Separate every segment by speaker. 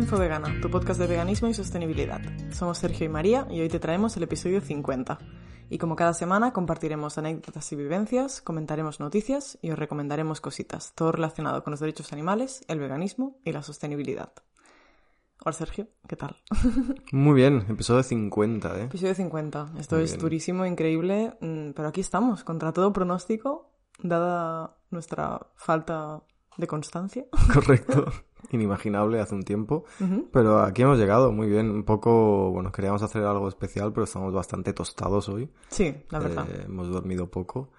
Speaker 1: Infovegana, tu podcast de veganismo y sostenibilidad. Somos Sergio y María y hoy te traemos el episodio 50. Y como cada semana compartiremos anécdotas y vivencias, comentaremos noticias y os recomendaremos cositas, todo relacionado con los derechos animales, el veganismo y la sostenibilidad. Hola Sergio, ¿qué tal?
Speaker 2: Muy bien, episodio 50, ¿eh?
Speaker 1: Episodio 50. Esto es durísimo, increíble, mm, pero aquí estamos, contra todo pronóstico, dada nuestra falta de constancia.
Speaker 2: Correcto. Inimaginable hace un tiempo. Pero aquí hemos llegado muy bien. Un poco, bueno, queríamos hacer algo especial, pero estamos bastante tostados hoy.
Speaker 1: Sí, la verdad.
Speaker 2: Eh, hemos dormido poco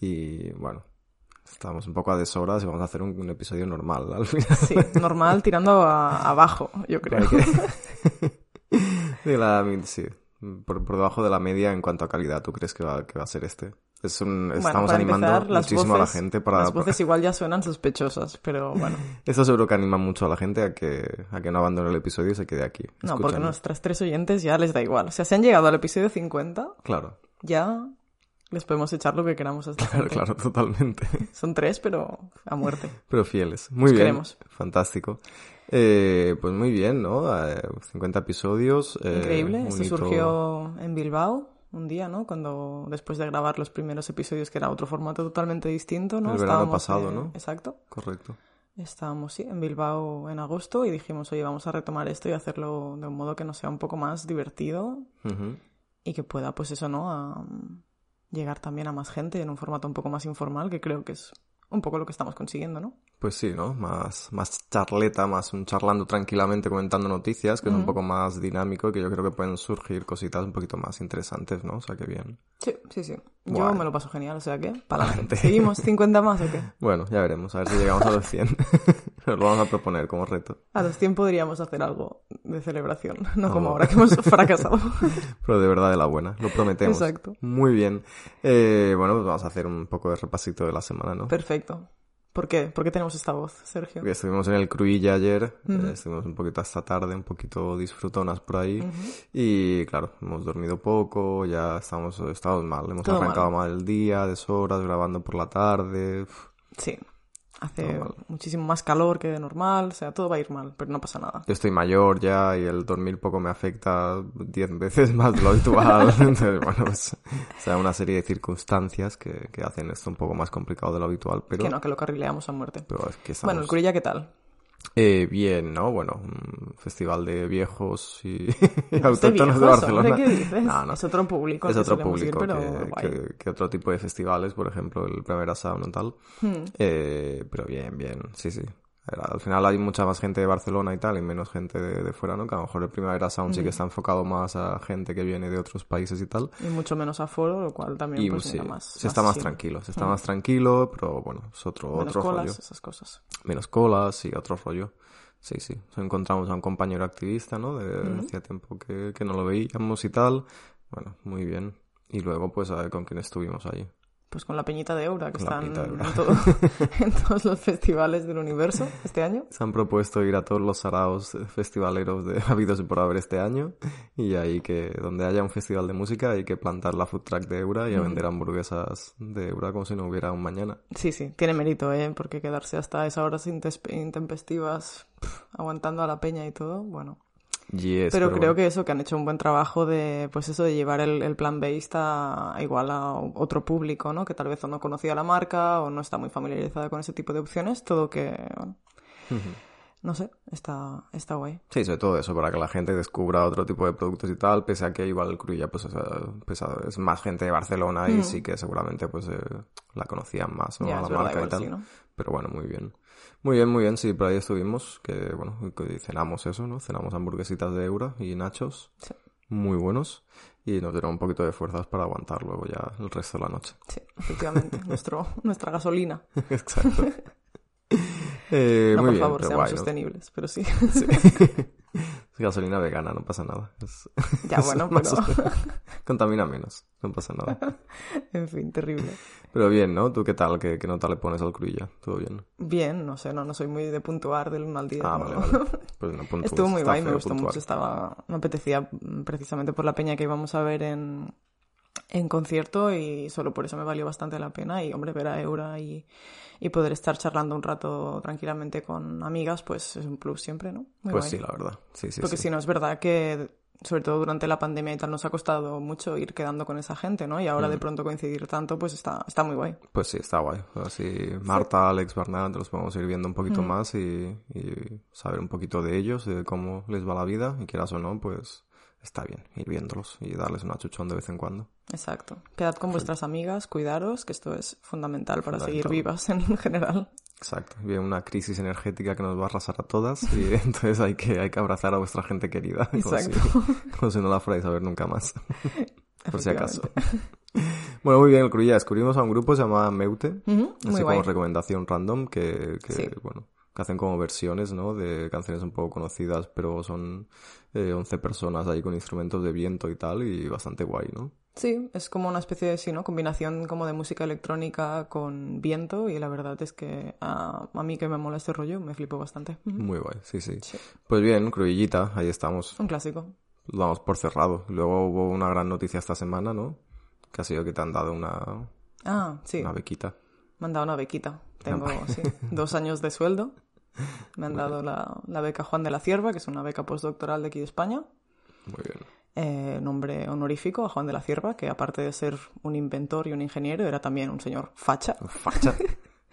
Speaker 2: y, bueno, estamos un poco a deshoras y vamos a hacer un, episodio normal al final.
Speaker 1: Sí, normal tirando abajo, yo creo.
Speaker 2: de la, sí, por, debajo de la media en cuanto a calidad. ¿Tú crees que va, que va a ser este? Es un, estamos animando muchísimo a la gente para...
Speaker 1: Las voces igual ya suenan sospechosas, pero bueno.
Speaker 2: Eso seguro que anima mucho a la gente a que, a que no abandone el episodio y se quede aquí.
Speaker 1: No, porque nuestras tres oyentes ya les da igual. O sea, si han llegado al episodio 50,
Speaker 2: claro.
Speaker 1: ya les podemos echar lo que queramos hasta
Speaker 2: Claro, claro, totalmente.
Speaker 1: Son tres, pero a muerte.
Speaker 2: Pero fieles. Muy bien. Queremos. Fantástico. Eh, pues muy bien, ¿no? 50 eh, episodios.
Speaker 1: Eh, Increíble. Esto surgió en Bilbao un día, ¿no? Cuando después de grabar los primeros episodios, que era otro formato totalmente distinto, ¿no?
Speaker 2: El verano pasado, ¿no?
Speaker 1: Exacto.
Speaker 2: Correcto.
Speaker 1: Estábamos, sí, en Bilbao en agosto y dijimos, oye, vamos a retomar esto y hacerlo de un modo que nos sea un poco más divertido y que pueda, pues eso, ¿no? A llegar también a más gente en un formato un poco más informal, que creo que es un poco lo que estamos consiguiendo, ¿no?
Speaker 2: Pues sí, ¿no? Más, más charleta, más un charlando tranquilamente comentando noticias, que es un poco más dinámico y que yo creo que pueden surgir cositas un poquito más interesantes, ¿no? O sea, que bien.
Speaker 1: Sí, sí, sí. Yo me lo paso genial, o sea que, para adelante. ¿Seguimos 50 más o qué?
Speaker 2: Bueno, ya veremos, a ver si llegamos a los 100. Nos lo vamos a proponer como reto.
Speaker 1: A los 100 podríamos hacer algo de celebración, no como ahora que hemos fracasado.
Speaker 2: Pero de verdad de la buena, lo prometemos.
Speaker 1: Exacto.
Speaker 2: Muy bien. Eh, bueno, pues vamos a hacer un poco de repasito de la semana, ¿no?
Speaker 1: Perfecto. ¿Por qué? ¿Por qué tenemos esta voz, Sergio?
Speaker 2: Porque estuvimos en el Cruilla ayer, eh, estuvimos un poquito hasta tarde, un poquito disfrutonas por ahí. Y claro, hemos dormido poco, ya estamos, estamos mal. Hemos arrancado mal. el día, deshoras, grabando por la tarde.
Speaker 1: Sí hace muchísimo más calor que de normal, o sea, todo va a ir mal, pero no pasa nada.
Speaker 2: Yo estoy mayor ya y el dormir poco me afecta diez veces más de lo habitual. Entonces, bueno, pues, o sea, una serie de circunstancias que, que, hacen esto un poco más complicado de lo habitual, pero...
Speaker 1: Que no, que lo carrileamos a muerte.
Speaker 2: Pero es que
Speaker 1: Bueno, el Curilla, ¿qué tal?
Speaker 2: Eh, bien, ¿no? Bueno, un festival de viejos y, autóctonos de, Barcelona.
Speaker 1: ¿Qué dices? No, no. Es otro público.
Speaker 2: Es otro público que, que, otro tipo de festivales, por ejemplo, el Primera Sound y tal. Hmm. Eh, pero bien, bien, sí, sí al final hay mucha más gente de Barcelona y tal, y menos gente de, fuera, ¿no? Que a lo mejor el Primavera Sound sí que está enfocado más a gente que viene de otros países y tal.
Speaker 1: Y mucho menos aforo, lo cual también
Speaker 2: y,
Speaker 1: pues,
Speaker 2: sí,
Speaker 1: más,
Speaker 2: se está más tranquilo, se está más tranquilo, pero bueno, es otro,
Speaker 1: menos
Speaker 2: otro
Speaker 1: colas,
Speaker 2: rollo.
Speaker 1: esas cosas.
Speaker 2: Menos colas y otro rollo. Sí, sí. encontramos a un compañero activista, ¿no? De, Hacía tiempo que, que no lo veíamos y tal. Bueno, muy bien. Y luego, pues, a ver con quién estuvimos allí
Speaker 1: pues con la Peñita de Eura, que están En, todos los festivales del universo este año.
Speaker 2: Se han propuesto ir a todos los saraos festivaleros de habidos y por haber este año. Y ahí que, donde haya un festival de música, hay que plantar la food track de Eura y a vender hamburguesas de Eura como si no hubiera un mañana.
Speaker 1: Sí, sí, tiene mérito, ¿eh? Porque quedarse hasta esas horas intempestivas aguantando a la peña y todo, bueno pero, creo que eso, que han hecho un buen trabajo de, pues eso, de llevar el, plan based a, igual a otro público, ¿no? Que tal vez no conocía la marca o no está muy familiarizada con ese tipo de opciones, todo que, no sé, está, está guay.
Speaker 2: Sí, sobre todo eso, para que la gente descubra otro tipo de productos y tal, pese a que igual Cruilla, pues, es más gente de Barcelona y sí que seguramente, pues, eh, la conocían más, ¿no? la marca y tal. Pero bueno, muy bien. Muy bien, muy bien, sí, por ahí estuvimos, que bueno, cenamos eso, ¿no? Cenamos hamburguesitas de euro y nachos. Muy buenos. Y nos dieron un poquito de fuerzas para aguantar luego ya el resto de la noche.
Speaker 1: Sí, efectivamente, nuestro, nuestra gasolina.
Speaker 2: Exacto. Eh,
Speaker 1: no,
Speaker 2: muy
Speaker 1: por
Speaker 2: bien,
Speaker 1: favor, seamos sostenibles, pero sí.
Speaker 2: sí. gasolina vegana, no pasa nada.
Speaker 1: ya, bueno, pero...
Speaker 2: Contamina menos, no pasa nada.
Speaker 1: en fin, terrible.
Speaker 2: Pero bien, ¿no? ¿Tú qué tal? ¿Qué, qué nota le pones al cruilla? ¿Todo bien?
Speaker 1: Bien, no sé, no, no soy muy de puntuar del 1 al 10.
Speaker 2: Ah, vale, vale. Pues no
Speaker 1: Estuvo muy guay, me gustó mucho. Estaba... Me apetecía, precisamente por la peña que íbamos a ver en, en concierto y solo por eso me valió bastante la pena y hombre ver a Eura y, y poder estar charlando un rato tranquilamente con amigas pues es un plus siempre, ¿no?
Speaker 2: pues sí, la verdad. Sí, sí,
Speaker 1: Porque si no es verdad que sobre todo durante la pandemia y tal, nos ha costado mucho ir quedando con esa gente, ¿no? Y ahora de mm. pronto coincidir tanto, pues está, está muy guay.
Speaker 2: Pues sí, está guay. Así Marta, Alex, Bernat, los podemos ir viendo un poquito mm. más y, y, saber un poquito de ellos, de cómo les va la vida, y quieras o no, pues está bien ir viéndolos y darles una chuchón de vez en cuando.
Speaker 1: Exacto. Quedad con vuestras amigas, cuidaros, que esto es fundamental para seguir vivas en general.
Speaker 2: Exacto. Viene una crisis energética que nos va a arrasar a todas y entonces hay que, hay que abrazar a vuestra gente querida. Exacto. Como si, no la fuerais a ver nunca más. Por si acaso. Bueno, muy bien, el ya descubrimos a un grupo se llama Meute, así como recomendación random, que, que bueno, que hacen como versiones, ¿no? De canciones un poco conocidas, pero son eh, 11 personas ahí con instrumentos de viento y tal, y bastante guay, ¿no?
Speaker 1: Sí, es como una especie de, sí, ¿no? Combinación como de música electrónica con viento, y la verdad es que a, a mí que me mola este rollo, me flipo bastante.
Speaker 2: Muy guay, sí, sí, Pues bien, Cruillita, ahí estamos.
Speaker 1: Un clásico.
Speaker 2: Lo damos por cerrado. Luego hubo una gran noticia esta semana, ¿no? Que ha sido que te han dado una...
Speaker 1: Ah, sí.
Speaker 2: Una bequita.
Speaker 1: Me han dado una bequita. Tengo sí, dos años de sueldo. Me han dado la, la, beca Juan de la Cierva, que es una beca postdoctoral de aquí de España.
Speaker 2: Muy bien.
Speaker 1: Eh, nombre honorífico a Juan de la Cierva, que aparte de ser un inventor y un ingeniero, era también un señor facha.
Speaker 2: Facha.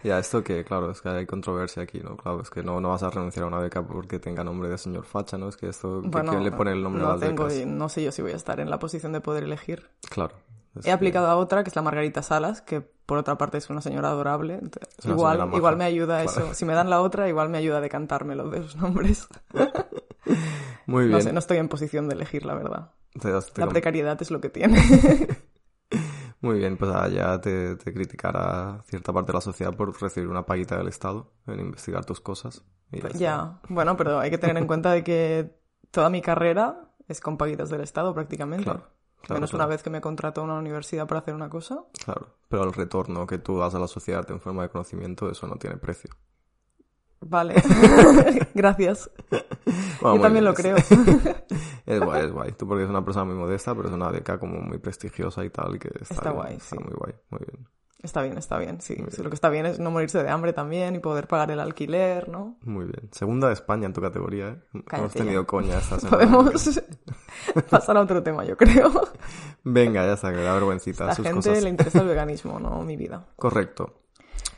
Speaker 2: Ya, esto que, claro, es que hay controversia aquí, ¿no? Claro, es que no, no vas a renunciar a una beca porque tenga nombre de señor facha, ¿no? Es que esto, ¿quién le pone el nombre
Speaker 1: no
Speaker 2: a las
Speaker 1: tengo, No sé yo si voy a estar en la posición de poder elegir.
Speaker 2: Claro.
Speaker 1: He aplicado a otra, que es la Margarita Salas, que por otra parte es una señora adorable. igual, igual me ayuda eso. Si me dan la otra, igual me ayuda a decantarme los de sus nombres.
Speaker 2: Muy bien.
Speaker 1: No sé, no estoy en posición de elegir, la verdad. la precariedad es lo que tiene.
Speaker 2: Muy bien, pues ya te, te, criticará cierta parte de la sociedad por recibir una paguita del Estado en investigar tus cosas.
Speaker 1: ya, bueno, pero hay que tener en cuenta de que toda mi carrera es con paguitas del Estado prácticamente. Claro. Menos una vez que me contrató una universidad para hacer una cosa.
Speaker 2: Claro, pero el retorno que tú das a la sociedad en forma de conocimiento, eso no tiene precio.
Speaker 1: Vale, gracias. Yo también lo creo.
Speaker 2: es guay, es guay. Tú porque eres una persona muy modesta, pero es una beca como muy prestigiosa y tal, que está,
Speaker 1: está guay,
Speaker 2: está muy guay, muy bien.
Speaker 1: Está bien, está bien, sí. Lo que está bien es no morirse de hambre también y poder pagar el alquiler, ¿no?
Speaker 2: Muy bien. Segunda de España en tu categoría, ¿eh? Hemos tenido coña esta semana.
Speaker 1: Podemos pasar a otro tema, yo creo.
Speaker 2: Venga, ya está, que da vergüencita.
Speaker 1: A la gente le interesa el veganismo, no mi vida.
Speaker 2: Correcto.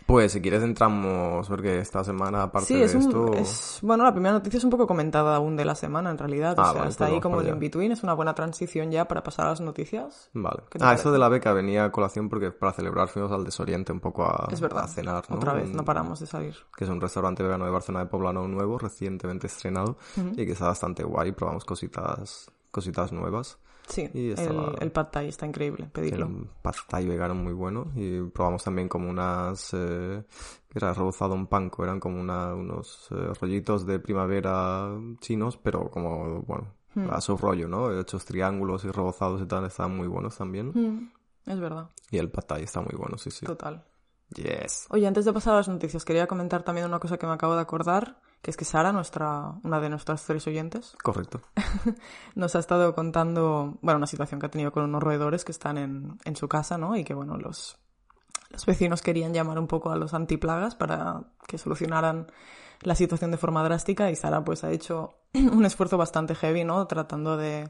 Speaker 2: Pues si quieres entramos, porque esta semana, aparte de esto...
Speaker 1: Es, bueno, la primera noticia es un poco comentada aún de la semana, en realidad. o ah, sea, está pues ahí como el in-between, es una buena transición ya para pasar a las noticias.
Speaker 2: Vale. Ah, eso de la beca venía a colación porque para celebrar fuimos al Desoriente un poco a,
Speaker 1: es verdad.
Speaker 2: a cenar, ¿no?
Speaker 1: Otra vez, no paramos de salir.
Speaker 2: Que es un restaurante vegano de Barcelona de Poblano nuevo, recientemente estrenado, y que está bastante guay, probamos cositas, cositas nuevas.
Speaker 1: Sí, el, el pad thai está increíble, pedirlo.
Speaker 2: El pad thai vegano muy bueno y probamos también como unas... Eh, era rebozado un panco, eran como una, unos eh, rollitos de primavera chinos, pero como, bueno, hmm. a su rollo, ¿no? Hechos triángulos y rebozados y tal, estaban muy buenos también.
Speaker 1: Hmm, es verdad.
Speaker 2: Y el pad thai está muy bueno, sí, sí.
Speaker 1: Total.
Speaker 2: Yes.
Speaker 1: Oye, antes de pasar a las noticias, quería comentar también una cosa que me acabo de acordar, que es que Sara, nuestra, una de nuestras tres oyentes,
Speaker 2: correcto,
Speaker 1: nos ha estado contando, bueno, una situación que ha tenido con unos roedores que están en, en su casa, ¿no? Y que, bueno, los, los vecinos querían llamar un poco a los antiplagas para que solucionaran la situación de forma drástica y Sara pues ha hecho un esfuerzo bastante heavy, ¿no? Tratando de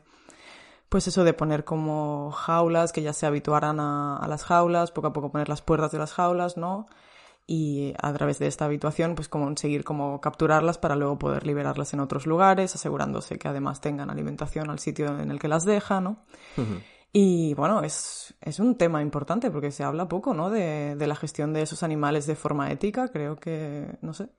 Speaker 1: pues eso de poner como jaulas, que ya se habituaran a, las jaulas, poco a poco poner las puertas de las jaulas, ¿no? Y a través de esta habituación, pues como conseguir como capturarlas para luego poder liberarlas en otros lugares, asegurándose que además tengan alimentación al sitio en el que las deja, ¿no? Y bueno, es, es, un tema importante porque se habla poco, ¿no? De, de la gestión de esos animales de forma ética. Creo que, no sé,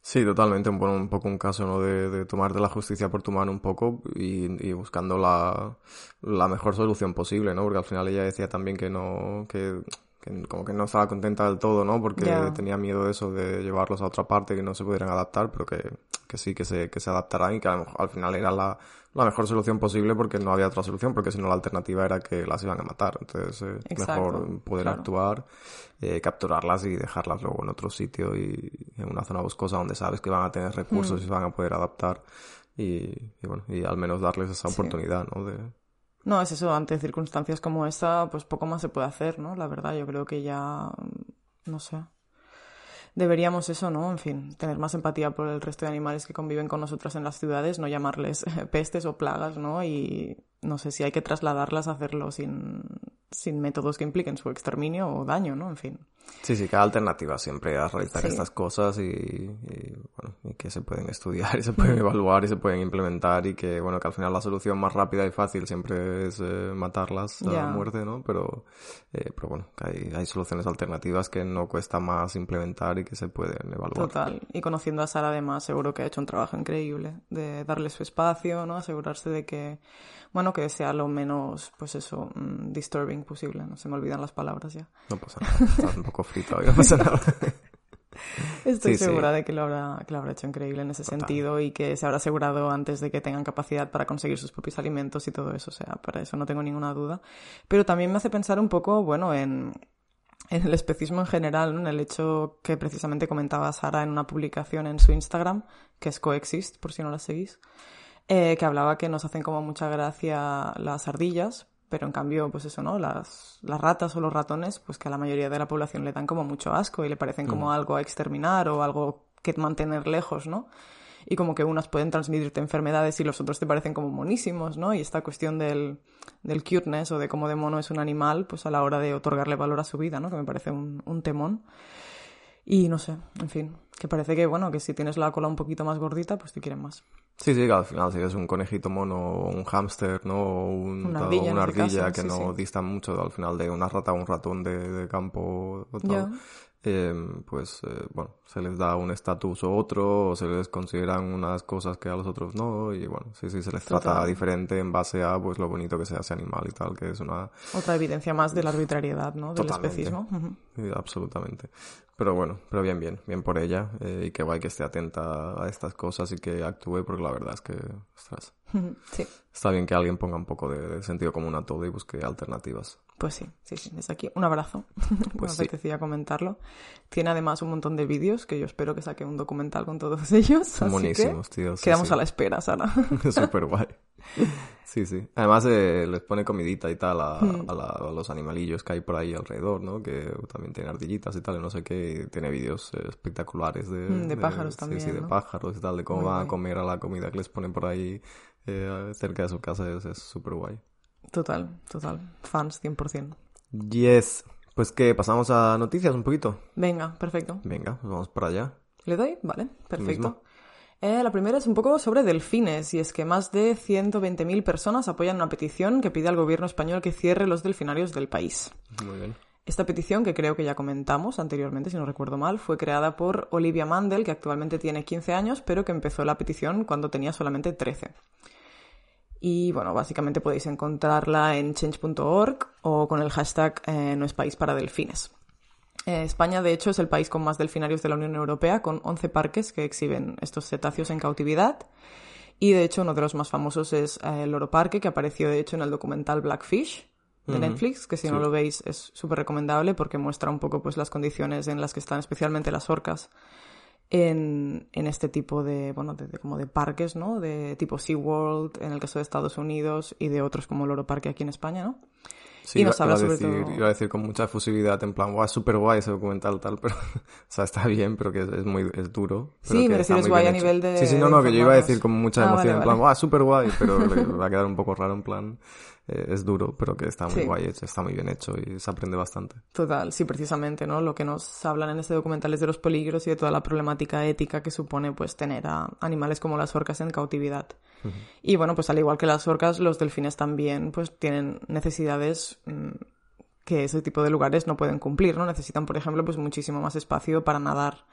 Speaker 2: Sí, totalmente. Un, poco un caso, ¿no? De, de tomarte la justicia por tu mano un poco y, y buscando la, la, mejor solución posible, ¿no? Porque al final ella decía también que no, que, que como que no estaba contenta del todo, ¿no? Porque tenía miedo de eso, de llevarlos a otra parte, que no se pudieran adaptar, pero que, que sí, que se, que se adaptarán y que al final era la, la mejor solución posible porque no había otra solución, porque si no la alternativa era que las iban a matar. Entonces, eh, mejor poder actuar, eh, capturarlas y dejarlas luego en otro sitio y en una zona boscosa donde sabes que van a tener recursos mm. y se van a poder adaptar y, bueno, y al menos darles esa oportunidad, ¿no? De,
Speaker 1: No, es eso, ante circunstancias como esta, pues poco más se puede hacer, ¿no? La verdad, yo creo que ya, no sé. Deberíamos eso, ¿no? En fin, tener más empatía por el resto de animales que conviven con nosotros en las ciudades, no llamarles pestes o plagas, ¿no? Y no sé si hay que trasladarlas a hacerlo sin, sin métodos que impliquen su exterminio o daño, ¿no? En fin.
Speaker 2: Sí, sí, cada alternativa siempre a realizar estas cosas y, bueno, y que se pueden estudiar y se pueden evaluar y se pueden implementar y que, bueno, que al final la solución más rápida y fácil siempre es eh, matarlas a muerte, ¿no? Pero, eh, pero bueno, hay, hay soluciones alternativas que no cuesta más implementar y que se pueden evaluar.
Speaker 1: Total. Y conociendo a Sara además, seguro que ha hecho un trabajo increíble de darle su espacio, ¿no? Asegurarse de que bueno, que sea lo menos, pues eso, mm, disturbing posible. No se me olvidan las palabras ya.
Speaker 2: No pasa nada, estás un poco frito hoy, no pasa nada.
Speaker 1: Estoy segura de que lo, habrá, que lo habrá hecho increíble en ese sentido y que se habrá asegurado antes de que tengan capacidad para conseguir sus propios alimentos y todo eso. O sea, para eso no tengo ninguna duda. Pero también me hace pensar un poco, bueno, en, en el especismo en general, en el hecho que precisamente comentaba Sara en una publicación en su Instagram, que es Coexist, por si no la seguís, eh, que hablaba que nos hacen como mucha gracia las ardillas, pero en cambio, pues eso, ¿no? Las, las ratas o los ratones, pues que a la mayoría de la población le dan como mucho asco y le parecen como mm. algo a exterminar o algo que mantener lejos, ¿no? Y como que unas pueden transmitirte enfermedades y los otros te parecen como monísimos, ¿no? Y esta cuestión del, del cuteness o de cómo de mono es un animal, pues a la hora de otorgarle valor a su vida, ¿no? Que me parece un, un temón. Y no sé, en fin, que parece que, bueno, que si tienes la cola un poquito más gordita, pues te quieren más.
Speaker 2: Sí, sí, que al final si es un conejito mono o un hámster, ¿no? O una ardilla, este que no distan mucho al final de una rata o un ratón de, campo o tal. Em, pues eh, bueno, se les da un estatus o otro, o se les consideran unas cosas que a los otros no, y bueno, sí, sí, se les trata diferente en base a pues lo bonito que sea ese animal y tal, que es una...
Speaker 1: Otra evidencia más de la arbitrariedad, ¿no? Del especismo.
Speaker 2: absolutamente. Pero bueno, pero bien, bien, bien por ella, eh, y que guay que esté atenta a estas cosas y que actúe, porque la verdad es que, ostras, sí. está bien que alguien ponga un poco de sentido común a todo y busque alternativas.
Speaker 1: Pues sí, sí, sí, desde aquí un abrazo. Pues Me apetecía comentarlo. Tiene además un montón de vídeos que yo espero que saque un documental con todos ellos. Son buenísimos, tío. quedamos a la espera, Sara.
Speaker 2: Súper guay. Sí, sí. Además eh, les pone comidita y tal hmm. a, los animalillos que hay por ahí alrededor, ¿no? Que también tiene ardillitas y tal, y no sé qué. tiene vídeos eh, espectaculares de,
Speaker 1: hmm, de, pájaros también.
Speaker 2: Sí, sí, de pájaros y tal, de cómo van a comer a la comida que les ponen por ahí eh, cerca de su casa. Es súper guay.
Speaker 1: Total, total. Fans 100%.
Speaker 2: Yes. Pues que pasamos a noticias un poquito.
Speaker 1: Venga, perfecto.
Speaker 2: Venga, pues vamos para allá.
Speaker 1: ¿Le doy? Vale, perfecto. Eh, la primera es un poco sobre delfines, y es que más de 120.000 personas apoyan una petición que pide al gobierno español que cierre los delfinarios del país.
Speaker 2: Muy bien.
Speaker 1: Esta petición, que creo que ya comentamos anteriormente, si no recuerdo mal, fue creada por Olivia Mandel, que actualmente tiene 15 años, pero que empezó la petición cuando tenía solamente 13. Y bueno, básicamente podéis encontrarla en change.org o con el hashtag eh, no es país para delfines. Eh, España, de hecho, es el país con más delfinarios de la Unión Europea, con 11 parques que exhiben estos cetáceos en cautividad. Y de hecho, uno de los más famosos es eh, el Loro Parque, que apareció de hecho en el documental Blackfish de Netflix, que si no lo veis es súper recomendable porque muestra un poco pues las condiciones en las que están especialmente las orcas en, en este tipo de, bueno, de, como de parques, ¿no? De tipo SeaWorld en el caso de Estados Unidos y de otros como Loro Parque aquí en España, ¿no?
Speaker 2: Sí, y nos habla sobre decir, todo... Iba a decir con mucha efusividad, en plan, guau, es súper guay ese documental, tal, pero, o sea, está bien, pero que es, muy, es duro.
Speaker 1: sí, me es guay a nivel de...
Speaker 2: Sí, sí, no, no, que yo iba a decir con mucha ah, emoción, en plan, guau, súper guay, pero va a quedar un poco raro, en plan, es duro, pero que está muy guay hecho, está muy bien hecho y se aprende bastante.
Speaker 1: Total, sí, precisamente, ¿no? Lo que nos hablan en este documental es de los peligros y de toda la problemática ética que supone, pues, tener a animales como las orcas en cautividad. Y bueno, pues al igual que las orcas, los delfines también, pues, tienen necesidades mm, que ese tipo de lugares no pueden cumplir, ¿no? Necesitan, por ejemplo, pues muchísimo más espacio para nadar.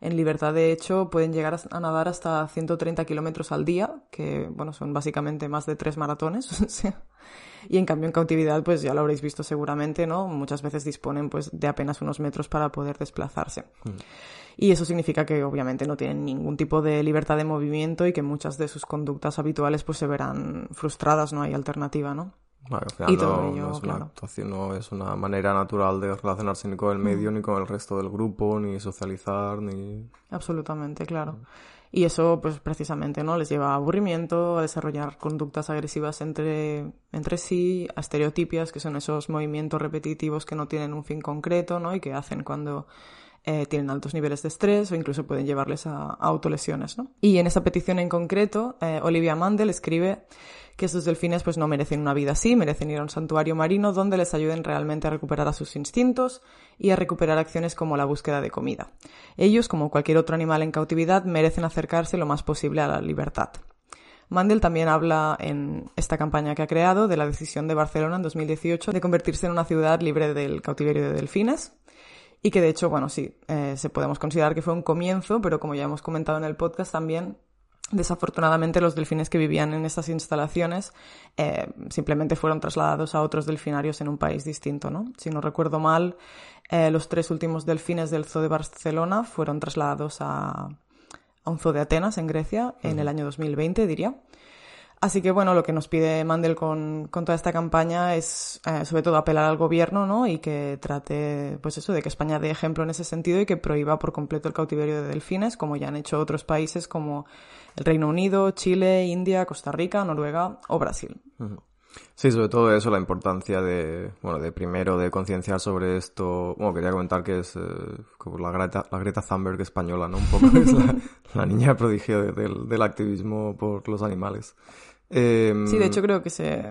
Speaker 1: En libertad, de hecho, pueden llegar a nadar hasta 130 kilómetros al día, que, bueno, son básicamente más de tres maratones. y en cambio, en cautividad, pues ya lo habréis visto seguramente, ¿no? Muchas veces disponen, pues, de apenas unos metros para poder desplazarse. Mm. Y eso significa que, obviamente, no tienen ningún tipo de libertad de movimiento y que muchas de sus conductas habituales, pues, se verán frustradas, no hay alternativa, ¿no?
Speaker 2: Y todo no, es una actuación, no es una manera natural de relacionarse ni con el medio, mm. ni con el resto del grupo, ni socializar, ni...
Speaker 1: Absolutamente, claro. Y eso, pues precisamente, ¿no? Les lleva a aburrimiento, a desarrollar conductas agresivas entre, entre sí, a estereotipias, que son esos movimientos repetitivos que no tienen un fin concreto, ¿no? Y que hacen cuando eh, tienen altos niveles de estrés o incluso pueden llevarles a, autolesiones, ¿no? Y en esa petición en concreto, eh, Olivia Mandel escribe que estos delfines pues no merecen una vida así, merecen ir a un santuario marino donde les ayuden realmente a recuperar a sus instintos y a recuperar acciones como la búsqueda de comida. Ellos, como cualquier otro animal en cautividad, merecen acercarse lo más posible a la libertad. Mandel también habla en esta campaña que ha creado de la decisión de Barcelona en 2018 de convertirse en una ciudad libre del cautiverio de delfines y que de hecho, bueno, sí, eh, se podemos considerar que fue un comienzo, pero como ya hemos comentado en el podcast también Desafortunadamente los delfines que vivían en estas instalaciones eh, simplemente fueron trasladados a otros delfinarios en un país distinto, ¿no? Si no recuerdo mal, eh, los tres últimos delfines del Zoo de Barcelona fueron trasladados a, un zoo de Atenas, en Grecia, en el año 2020, diría. Así que bueno, lo que nos pide Mandel con, toda esta campaña es eh, sobre todo apelar al gobierno, ¿no? Y que trate, pues eso, de que España dé ejemplo en ese sentido y que prohíba por completo el cautiverio de delfines, como ya han hecho otros países como el Reino Unido, Chile, India, Costa Rica, Noruega o Brasil.
Speaker 2: Sí, sobre todo eso, la importancia de, bueno, de primero de concienciar sobre esto. Bueno, quería comentar que es eh, como la Greta, la Greta Thunberg española, ¿no? Un poco es la, niña prodigio del, del activismo por los animales.
Speaker 1: Em, sí, de hecho creo que se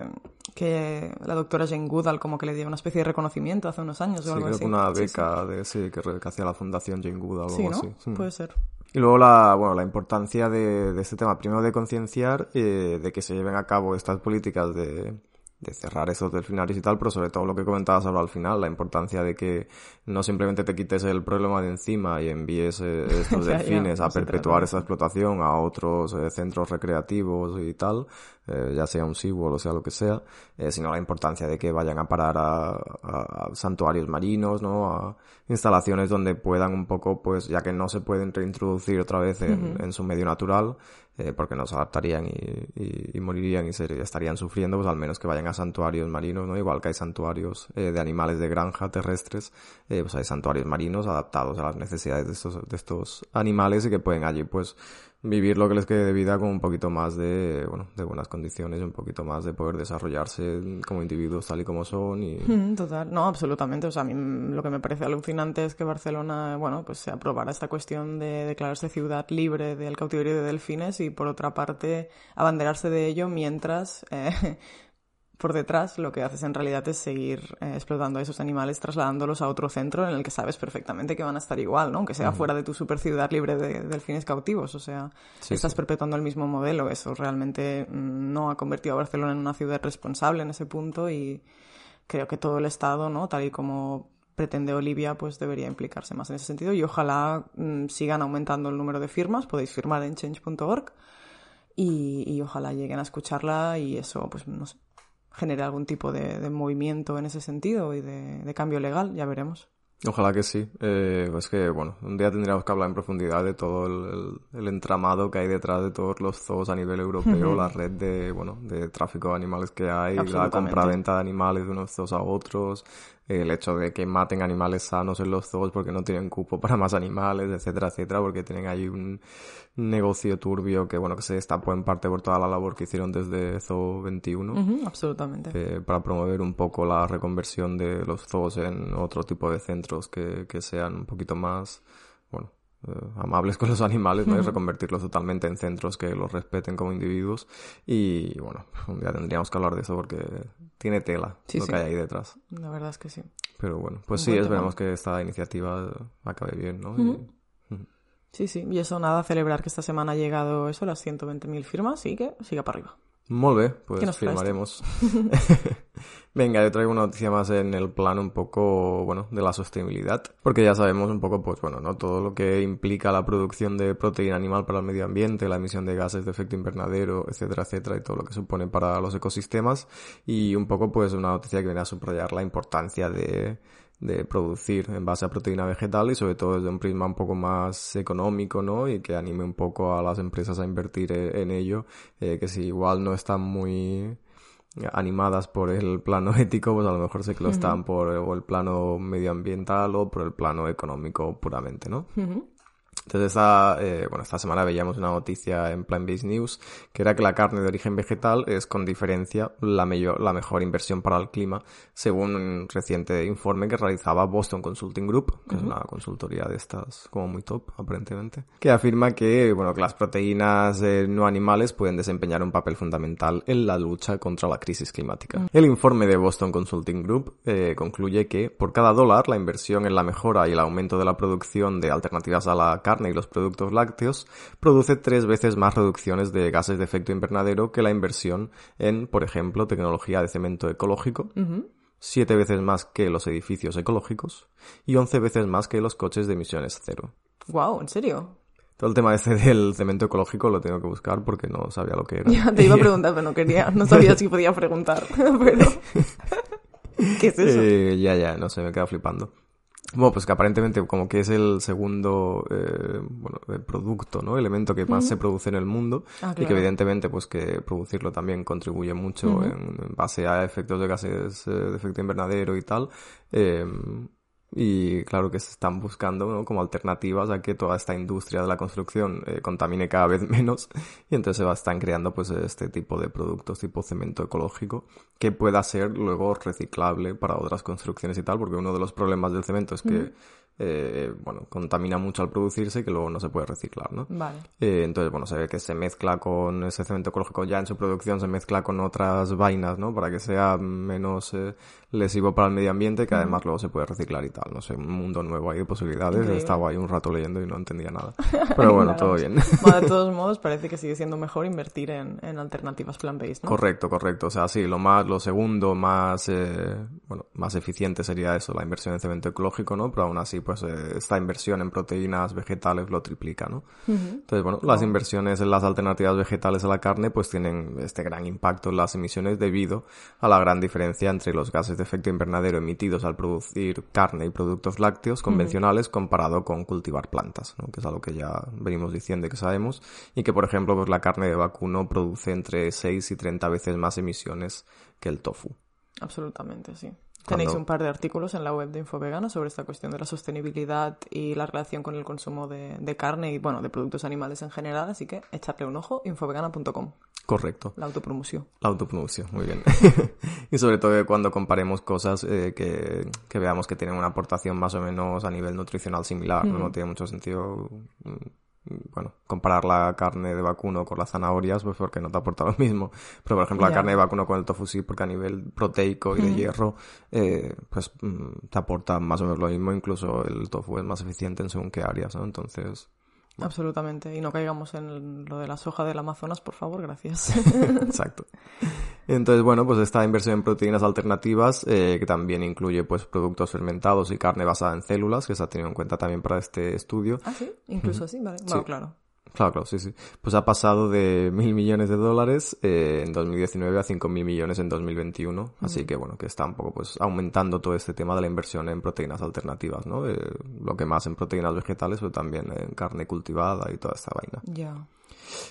Speaker 1: que la doctora Jane Goodall como que le dio una especie de reconocimiento hace unos años o algo
Speaker 2: creo
Speaker 1: así.
Speaker 2: Que una beca de sí, que, hacía la fundación Jane Goodall o algo así.
Speaker 1: Mm. Puede ser.
Speaker 2: Y luego la, bueno, la importancia de, de este tema, primero de concienciar, eh, de que se lleven a cabo estas políticas de, de cerrar esos delfinarios y tal, pero sobre todo lo que comentabas ahora al final, la importancia de que no simplemente te quites el problema de encima y envíes eh, estos delfines a perpetuar esa explotación a otros eh, centros recreativos y tal, eh, ya sea un SeaWorld o sea lo que sea, sino la importancia de que vayan a parar a, santuarios marinos, ¿no? A instalaciones donde puedan un poco, pues ya que no se pueden reintroducir otra vez en, en su medio natural, eh, porque no se adaptarían y, morirían y se, estarían sufriendo, pues al menos que vayan a santuarios marinos, ¿no? Igual que hay santuarios eh, de animales de granja terrestres, eh, pues hay santuarios marinos adaptados a las necesidades de estos, de estos animales y que pueden allí, pues, vivir lo que les quede de vida con un poquito más de, bueno, de buenas condiciones, un poquito más de poder desarrollarse como individuos tal y como son y...
Speaker 1: Total, no, absolutamente. O sea, a mí lo que me parece alucinante es que Barcelona, bueno, pues se aprobara esta cuestión de declararse ciudad libre del cautiverio de delfines y por otra parte abanderarse de ello mientras eh, por detrás lo que haces en realidad es seguir eh, explotando a esos animales, trasladándolos a otro centro en el que sabes perfectamente que van a estar igual, ¿no? Aunque sea fuera de tu super ciudad libre de delfines cautivos. O sea, estás perpetuando el mismo modelo. Eso realmente mm, no ha convertido a Barcelona en una ciudad responsable en ese punto y creo que todo el Estado, ¿no? Tal y como pretende Olivia, pues debería implicarse más en ese sentido y ojalá mm, sigan aumentando el número de firmas. Podéis firmar en change.org y, y ojalá lleguen a escucharla y eso, pues no sé genere algún tipo de, movimiento en ese sentido y de, cambio legal, ya veremos.
Speaker 2: Ojalá que sí. Eh, pues que, bueno, un día tendríamos que hablar en profundidad de todo el, entramado que hay detrás de todos los zoos a nivel europeo, la red de, bueno, de tráfico de animales que hay, la compra-venta de animales de unos zoos a otros, el hecho de que maten animales sanos en los zoos porque no tienen cupo para más animales, etcétera, etcétera, porque tienen ahí un negocio turbio que, bueno, que se destapó en parte por toda la labor que hicieron desde Zoo 21.
Speaker 1: absolutamente.
Speaker 2: Eh, para promover un poco la reconversión de los zoos en otro tipo de centros que, que sean un poquito más, bueno, eh, amables con los animales, ¿no? Y reconvertirlos totalmente en centros que los respeten como individuos. Y bueno, ya tendríamos que hablar de eso porque tiene tela lo que hay ahí detrás.
Speaker 1: La verdad es que sí.
Speaker 2: Pero bueno, pues sí, esperemos que esta iniciativa acabe bien, ¿no?
Speaker 1: Sí, sí. Y eso nada, celebrar que esta semana ha llegado eso, las 120.000 firmas y que siga para arriba.
Speaker 2: Bien, pues firmaremos. Venga, yo traigo una noticia más en el plano un poco, bueno, de la sostenibilidad, porque ya sabemos un poco, pues bueno, ¿no? Todo lo que implica la producción de proteína animal para el medio ambiente, la emisión de gases de efecto invernadero, etcétera, etcétera, y todo lo que supone para los ecosistemas, y un poco, pues, una noticia que viene a subrayar la importancia de, de producir en base a proteína vegetal y sobre todo desde un prisma un poco más económico, ¿no? Y que anime un poco a las empresas a invertir e-, en ello, eh, que si igual no están muy animadas por el plano ético, pues a lo mejor sé que lo están por el plano medioambiental o por el plano económico puramente, ¿no? Entonces, esta, eh, bueno, esta semana veíamos una noticia en Plant Based News que era que la carne de origen vegetal es con diferencia la, la mejor inversión para el clima, según un reciente informe que realizaba Boston Consulting Group, que es una consultoría de estas como muy top, aparentemente, que afirma que, bueno, que las proteínas eh, no animales pueden desempeñar un papel fundamental en la lucha contra la crisis climática. El informe de Boston Consulting Group eh, concluye que por cada dólar la inversión en la mejora y el aumento de la producción de alternativas a la carne y los productos lácteos produce tres veces más reducciones de gases de efecto invernadero que la inversión en, por ejemplo, tecnología de cemento ecológico, siete veces más que los edificios ecológicos y once veces más que los coches de emisiones cero.
Speaker 1: Wow, ¿en serio?
Speaker 2: Todo el tema este del cemento ecológico lo tengo que buscar porque no sabía lo que era.
Speaker 1: Ya, te iba a preguntar, pero no quería, no sabía si podía preguntar. pero... ¿Qué es eso?
Speaker 2: Eh, ya, ya, no sé, me quedo flipando. Bueno, pues que aparentemente como que es el segundo eh, bueno, producto, ¿no? Elemento que más se produce en el mundo ah, y que evidentemente pues que producirlo también contribuye mucho en, base a efectos de gases eh, de efecto invernadero y tal. Eh, y claro que se están buscando como alternativas a que toda esta industria de la construcción eh, contamine cada vez menos. Y entonces se va, están creando pues este tipo de productos tipo cemento ecológico que pueda ser luego reciclable para otras construcciones y tal porque uno de los problemas del cemento es que eh, bueno, contamina mucho al producirse y que luego no se puede reciclar, ¿no?
Speaker 1: Vale.
Speaker 2: Eh, entonces, bueno, se ve que se mezcla con ese cemento ecológico ya en su producción, se mezcla con otras vainas, ¿no? Para que sea menos eh, lesivo para el medio ambiente, que además luego se puede reciclar y tal. No sé, un mundo nuevo ahí de posibilidades. Estaba ahí un rato leyendo y no entendía nada. Pero bueno, todo bien.
Speaker 1: de todos modos, parece que sigue siendo mejor invertir en, en alternativas plant-based, ¿no?
Speaker 2: Correcto, correcto. O sea, sí, lo más, lo segundo más, bueno, más eficiente sería eso, la inversión en cemento ecológico, ¿no? Pero aún así, pues eh, esta inversión en proteínas vegetales lo triplica, ¿no? Entonces, bueno, las inversiones en las alternativas vegetales a la carne pues tienen este gran impacto en las emisiones debido a la gran diferencia entre los gases de efecto invernadero emitidos al producir carne y productos lácteos convencionales comparado con cultivar plantas, ¿no? que es algo que ya venimos diciendo y que sabemos, y que por ejemplo pues la carne de vacuno produce entre 6 y 30 veces más emisiones que el tofu.
Speaker 1: Absolutamente, sí. Tenéis un par de artículos en la web de Infovegano sobre esta cuestión de la sostenibilidad y la relación con el consumo de, carne y, bueno, de productos animales en general, así que echarle un ojo, infovegana.com.
Speaker 2: Correcto.
Speaker 1: La autopromoción.
Speaker 2: La autopromoción, muy bien. y sobre todo cuando comparemos cosas eh, que, veamos que tienen una aportación más o menos a nivel nutricional similar, ¿no? no tiene mucho sentido mm, bueno, comparar la carne de vacuno con las zanahorias, pues porque no te aporta lo mismo. Pero, por ejemplo, la carne de vacuno con el tofu sí, porque a nivel proteico y de hierro, eh, pues mm, te aporta más o menos lo mismo. Incluso el tofu es más eficiente en según qué áreas, ¿no? Entonces,
Speaker 1: Absolutamente. Y no caigamos en lo de la soja del Amazonas, por favor, gracias.
Speaker 2: Exacto. Entonces, bueno, pues esta inversión en proteínas alternativas, eh, que también incluye pues productos fermentados y carne basada en células, que se ha tenido en cuenta también para este estudio.
Speaker 1: Ah, sí, incluso así, vale. Bueno, claro.
Speaker 2: Claro, claro, sí, sí. Pues ha pasado de mil millones de dólares eh, en 2019 a cinco mil millones en 2021. Así que bueno, que está un poco pues aumentando todo este tema de la inversión en proteínas alternativas, ¿no? Eh, lo que más en proteínas vegetales, pero también en carne cultivada y toda esta vaina.
Speaker 1: Ya.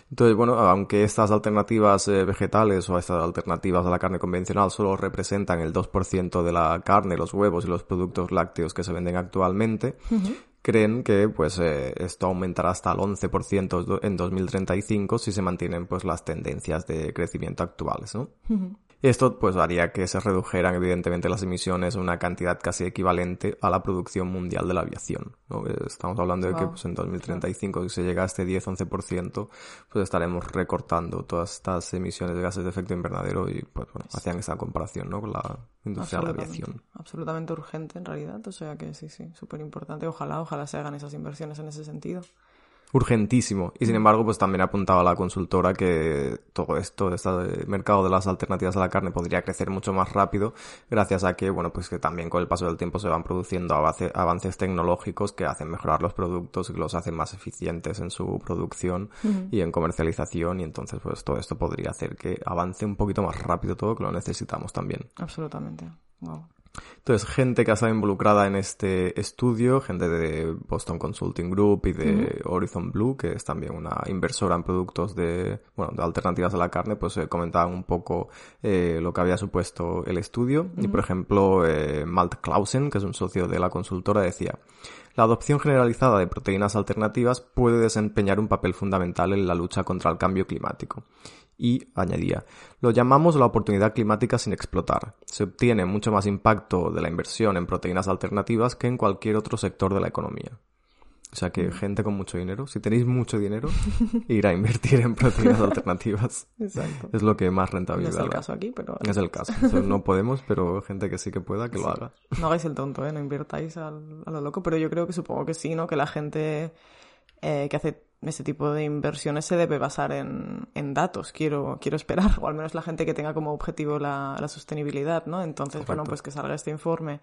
Speaker 2: Entonces, bueno, aunque estas alternativas eh, vegetales o estas alternativas a la carne convencional solo representan el 2% de la carne, los huevos y los productos lácteos que se venden actualmente, creen que pues eh, esto aumentará hasta el 11% en 2035 si se mantienen pues las tendencias de crecimiento actuales, ¿no? Esto pues haría que se redujeran evidentemente las emisiones a una cantidad casi equivalente a la producción mundial de la aviación. Estamos hablando de que pues, en 2035 si se llega a este 10-11% pues estaremos recortando todas estas emisiones de gases de efecto invernadero y pues bueno, hacían esta comparación ¿no? con la industria de la aviación.
Speaker 1: Absolutamente urgente en realidad, o sea que sí, sí, súper importante. Ojalá, ojalá se hagan esas inversiones en ese sentido
Speaker 2: urgentísimo. Y sin embargo, pues también apuntaba la consultora que todo esto, este mercado de las alternativas a la carne podría crecer mucho más rápido gracias a que, bueno, pues que también con el paso del tiempo se van produciendo avances tecnológicos que hacen mejorar los productos y los hacen más eficientes en su producción y en comercialización y entonces pues todo esto podría hacer que avance un poquito más rápido todo que lo necesitamos también.
Speaker 1: Absolutamente.
Speaker 2: Entonces, gente que ha estado involucrada en este estudio, gente de Boston Consulting Group y de Horizon Blue, que es también una inversora en productos de, bueno, de alternativas a la carne, pues eh, comentaban un poco eh, lo que había supuesto el estudio. Y, por ejemplo, eh, Malt Clausen, que es un socio de la consultora, decía, la adopción generalizada de proteínas alternativas puede desempeñar un papel fundamental en la lucha contra el cambio climático y añadía, lo llamamos la oportunidad climática sin explotar. Se obtiene mucho más impacto de la inversión en proteínas alternativas que en cualquier otro sector de la economía. O sea que gente con mucho dinero, si tenéis mucho dinero, ir a invertir en proteínas alternativas. Exacto. Es lo que más rentabilidad.
Speaker 1: No es el caso aquí, pero...
Speaker 2: Es el caso. no podemos, pero gente que sí que pueda, que lo haga.
Speaker 1: No hagáis el tonto, ¿eh? No invirtáis a lo loco, pero yo creo que supongo que sí, ¿no? Que la gente eh, que hace ese tipo de inversiones se debe basar en, en, datos, quiero, quiero esperar, o al menos la gente que tenga como objetivo la, la sostenibilidad, ¿no? Entonces, bueno, pues que salga este informe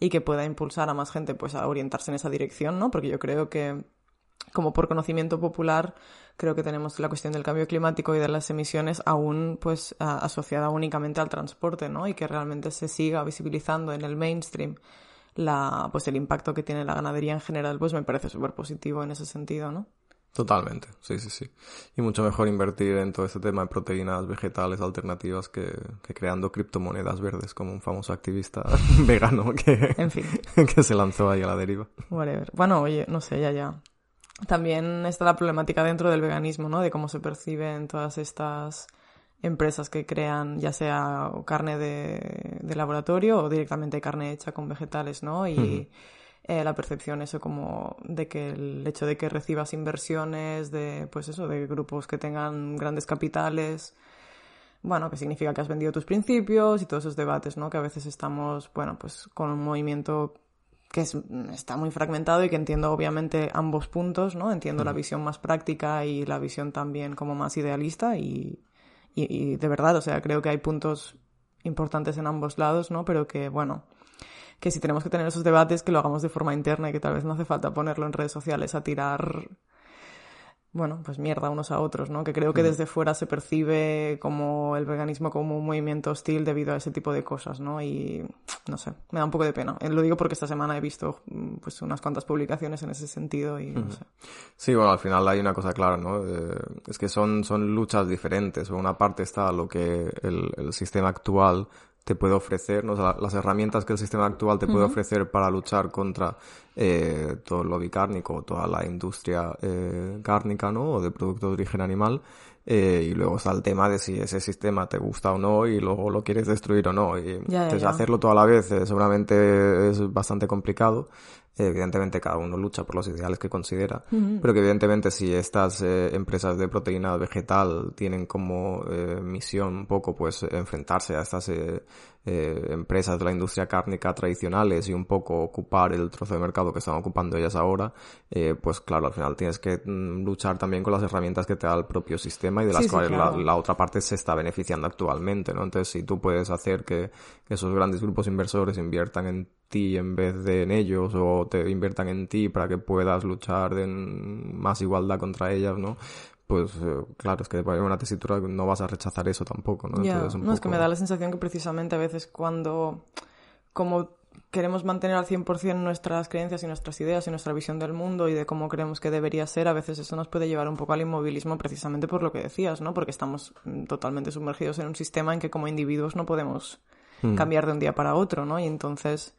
Speaker 1: y que pueda impulsar a más gente pues a orientarse en esa dirección, ¿no? Porque yo creo que como por conocimiento popular, creo que tenemos la cuestión del cambio climático y de las emisiones aún pues asociada únicamente al transporte, ¿no? Y que realmente se siga visibilizando en el mainstream la, pues el impacto que tiene la ganadería en general, pues me parece súper positivo en ese sentido, ¿no?
Speaker 2: Totalmente, sí, sí, sí. Y mucho mejor invertir en todo este tema de proteínas vegetales alternativas que, creando criptomonedas verdes, como un famoso activista vegano que,
Speaker 1: en fin.
Speaker 2: que se lanzó ahí a la deriva.
Speaker 1: Whatever. Bueno, oye, no sé, ya, ya. También está la problemática dentro del veganismo, ¿no? De cómo se perciben todas estas empresas que crean ya sea carne de, de laboratorio o directamente carne hecha con vegetales, ¿no? Y eh, la percepción eso como de que el hecho de que recibas inversiones de, pues eso, de grupos que tengan grandes capitales, bueno, que significa que has vendido tus principios y todos esos debates, ¿no? Que a veces estamos, bueno, pues con un movimiento que es, está muy fragmentado y que entiendo obviamente ambos puntos, ¿no? Entiendo la visión más práctica y la visión también como más idealista y y, de verdad, o sea, creo que hay puntos importantes en ambos lados, ¿no? Pero que, bueno, que si tenemos que tener esos debates, que lo hagamos de forma interna y que tal vez no hace falta ponerlo en redes sociales a tirar bueno, pues mierda unos a otros, ¿no? Que creo que desde fuera se percibe como el veganismo como un movimiento hostil debido a ese tipo de cosas, ¿no? Y no sé, me da un poco de pena. Eh, lo digo porque esta semana he visto mm, pues unas cuantas publicaciones en ese sentido y no sé.
Speaker 2: Sí, bueno, al final hay una cosa clara, ¿no? es que son, son luchas diferentes. Por una parte está lo que el, el sistema actual te puede ofrecer, ¿no? las herramientas que el sistema actual te puede ofrecer para luchar contra eh, todo el lobby cárnico, toda la industria eh, cárnica, ¿no? O de productos de origen animal. Eh, y luego está el tema de si ese sistema te gusta o no y luego lo quieres destruir o no. Y entonces hacerlo toda la vez eh, seguramente es bastante complicado evidentemente cada uno lucha por los ideales que considera, pero que evidentemente si estas eh, empresas de proteína vegetal tienen como eh, misión un poco pues enfrentarse a estas eh, empresas de la industria cárnica tradicionales y un poco ocupar el trozo de mercado que están ocupando ellas ahora, pues claro, al final tienes que mm, luchar también con las herramientas que te da el propio sistema y de las cuales la, otra parte se está beneficiando actualmente, ¿no? Entonces si tú puedes hacer que esos grandes grupos inversores inviertan en ti en vez de en ellos o te inviertan en ti para que puedas luchar en más igualdad contra ellas, ¿no? Pues eh, claro, es que de una tesitura no vas a rechazar eso tampoco, ¿no?
Speaker 1: no, es que me da la sensación que precisamente a veces cuando como queremos mantener al 100% nuestras creencias y nuestras ideas y nuestra visión del mundo y de cómo creemos que debería ser, a veces eso nos puede llevar un poco al inmovilismo precisamente por lo que decías, ¿no? Porque estamos mm, totalmente sumergidos en un sistema en que como individuos no podemos mm. cambiar de un día para otro, ¿no? Y entonces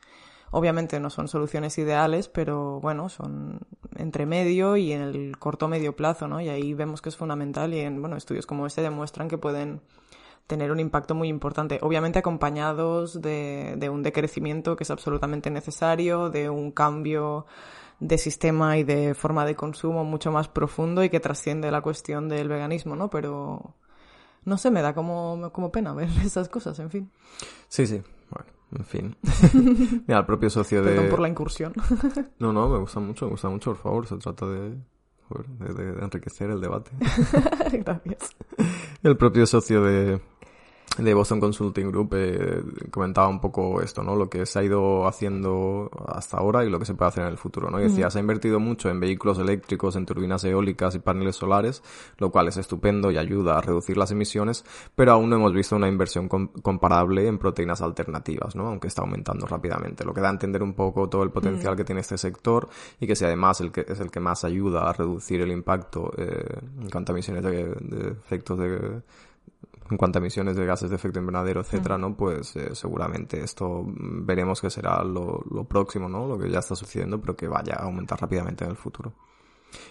Speaker 1: Obviamente no son soluciones ideales, pero bueno, son entre medio y en el corto medio plazo, ¿no? Y ahí vemos que es fundamental y en, bueno, estudios como este demuestran que pueden tener un impacto muy importante. Obviamente acompañados de, de un decrecimiento que es absolutamente necesario, de un cambio de sistema y de forma de consumo mucho más profundo y que trasciende la cuestión del veganismo, ¿no? Pero no sé, me da como, como pena ver esas cosas, en fin.
Speaker 2: Sí, sí. En fin. Mira, el propio socio de...
Speaker 1: Perdón por la incursión.
Speaker 2: no, no, me gusta mucho, me gusta mucho, por favor. Se trata de, de, enriquecer el debate.
Speaker 1: Gracias.
Speaker 2: El propio socio de, de Boston Consulting Group eh, comentaba un poco esto, ¿no? Lo que se ha ido haciendo hasta ahora y lo que se puede hacer en el futuro, ¿no? Y decía, se ha invertido mucho en vehículos eléctricos, en turbinas eólicas y paneles solares, lo cual es estupendo y ayuda a reducir las emisiones, pero aún no hemos visto una inversión comparable en proteínas alternativas, ¿no? Aunque está aumentando rápidamente, lo que da a entender un poco todo el potencial que tiene este sector y que si además el que es el que más ayuda a reducir el impacto eh, en cuanto a emisiones de efectos de en cuanto a emisiones de gases de efecto invernadero, etcétera, ¿no? Pues eh, seguramente esto veremos que será lo, próximo, ¿no? Lo que ya está sucediendo, pero que vaya a aumentar rápidamente en el futuro.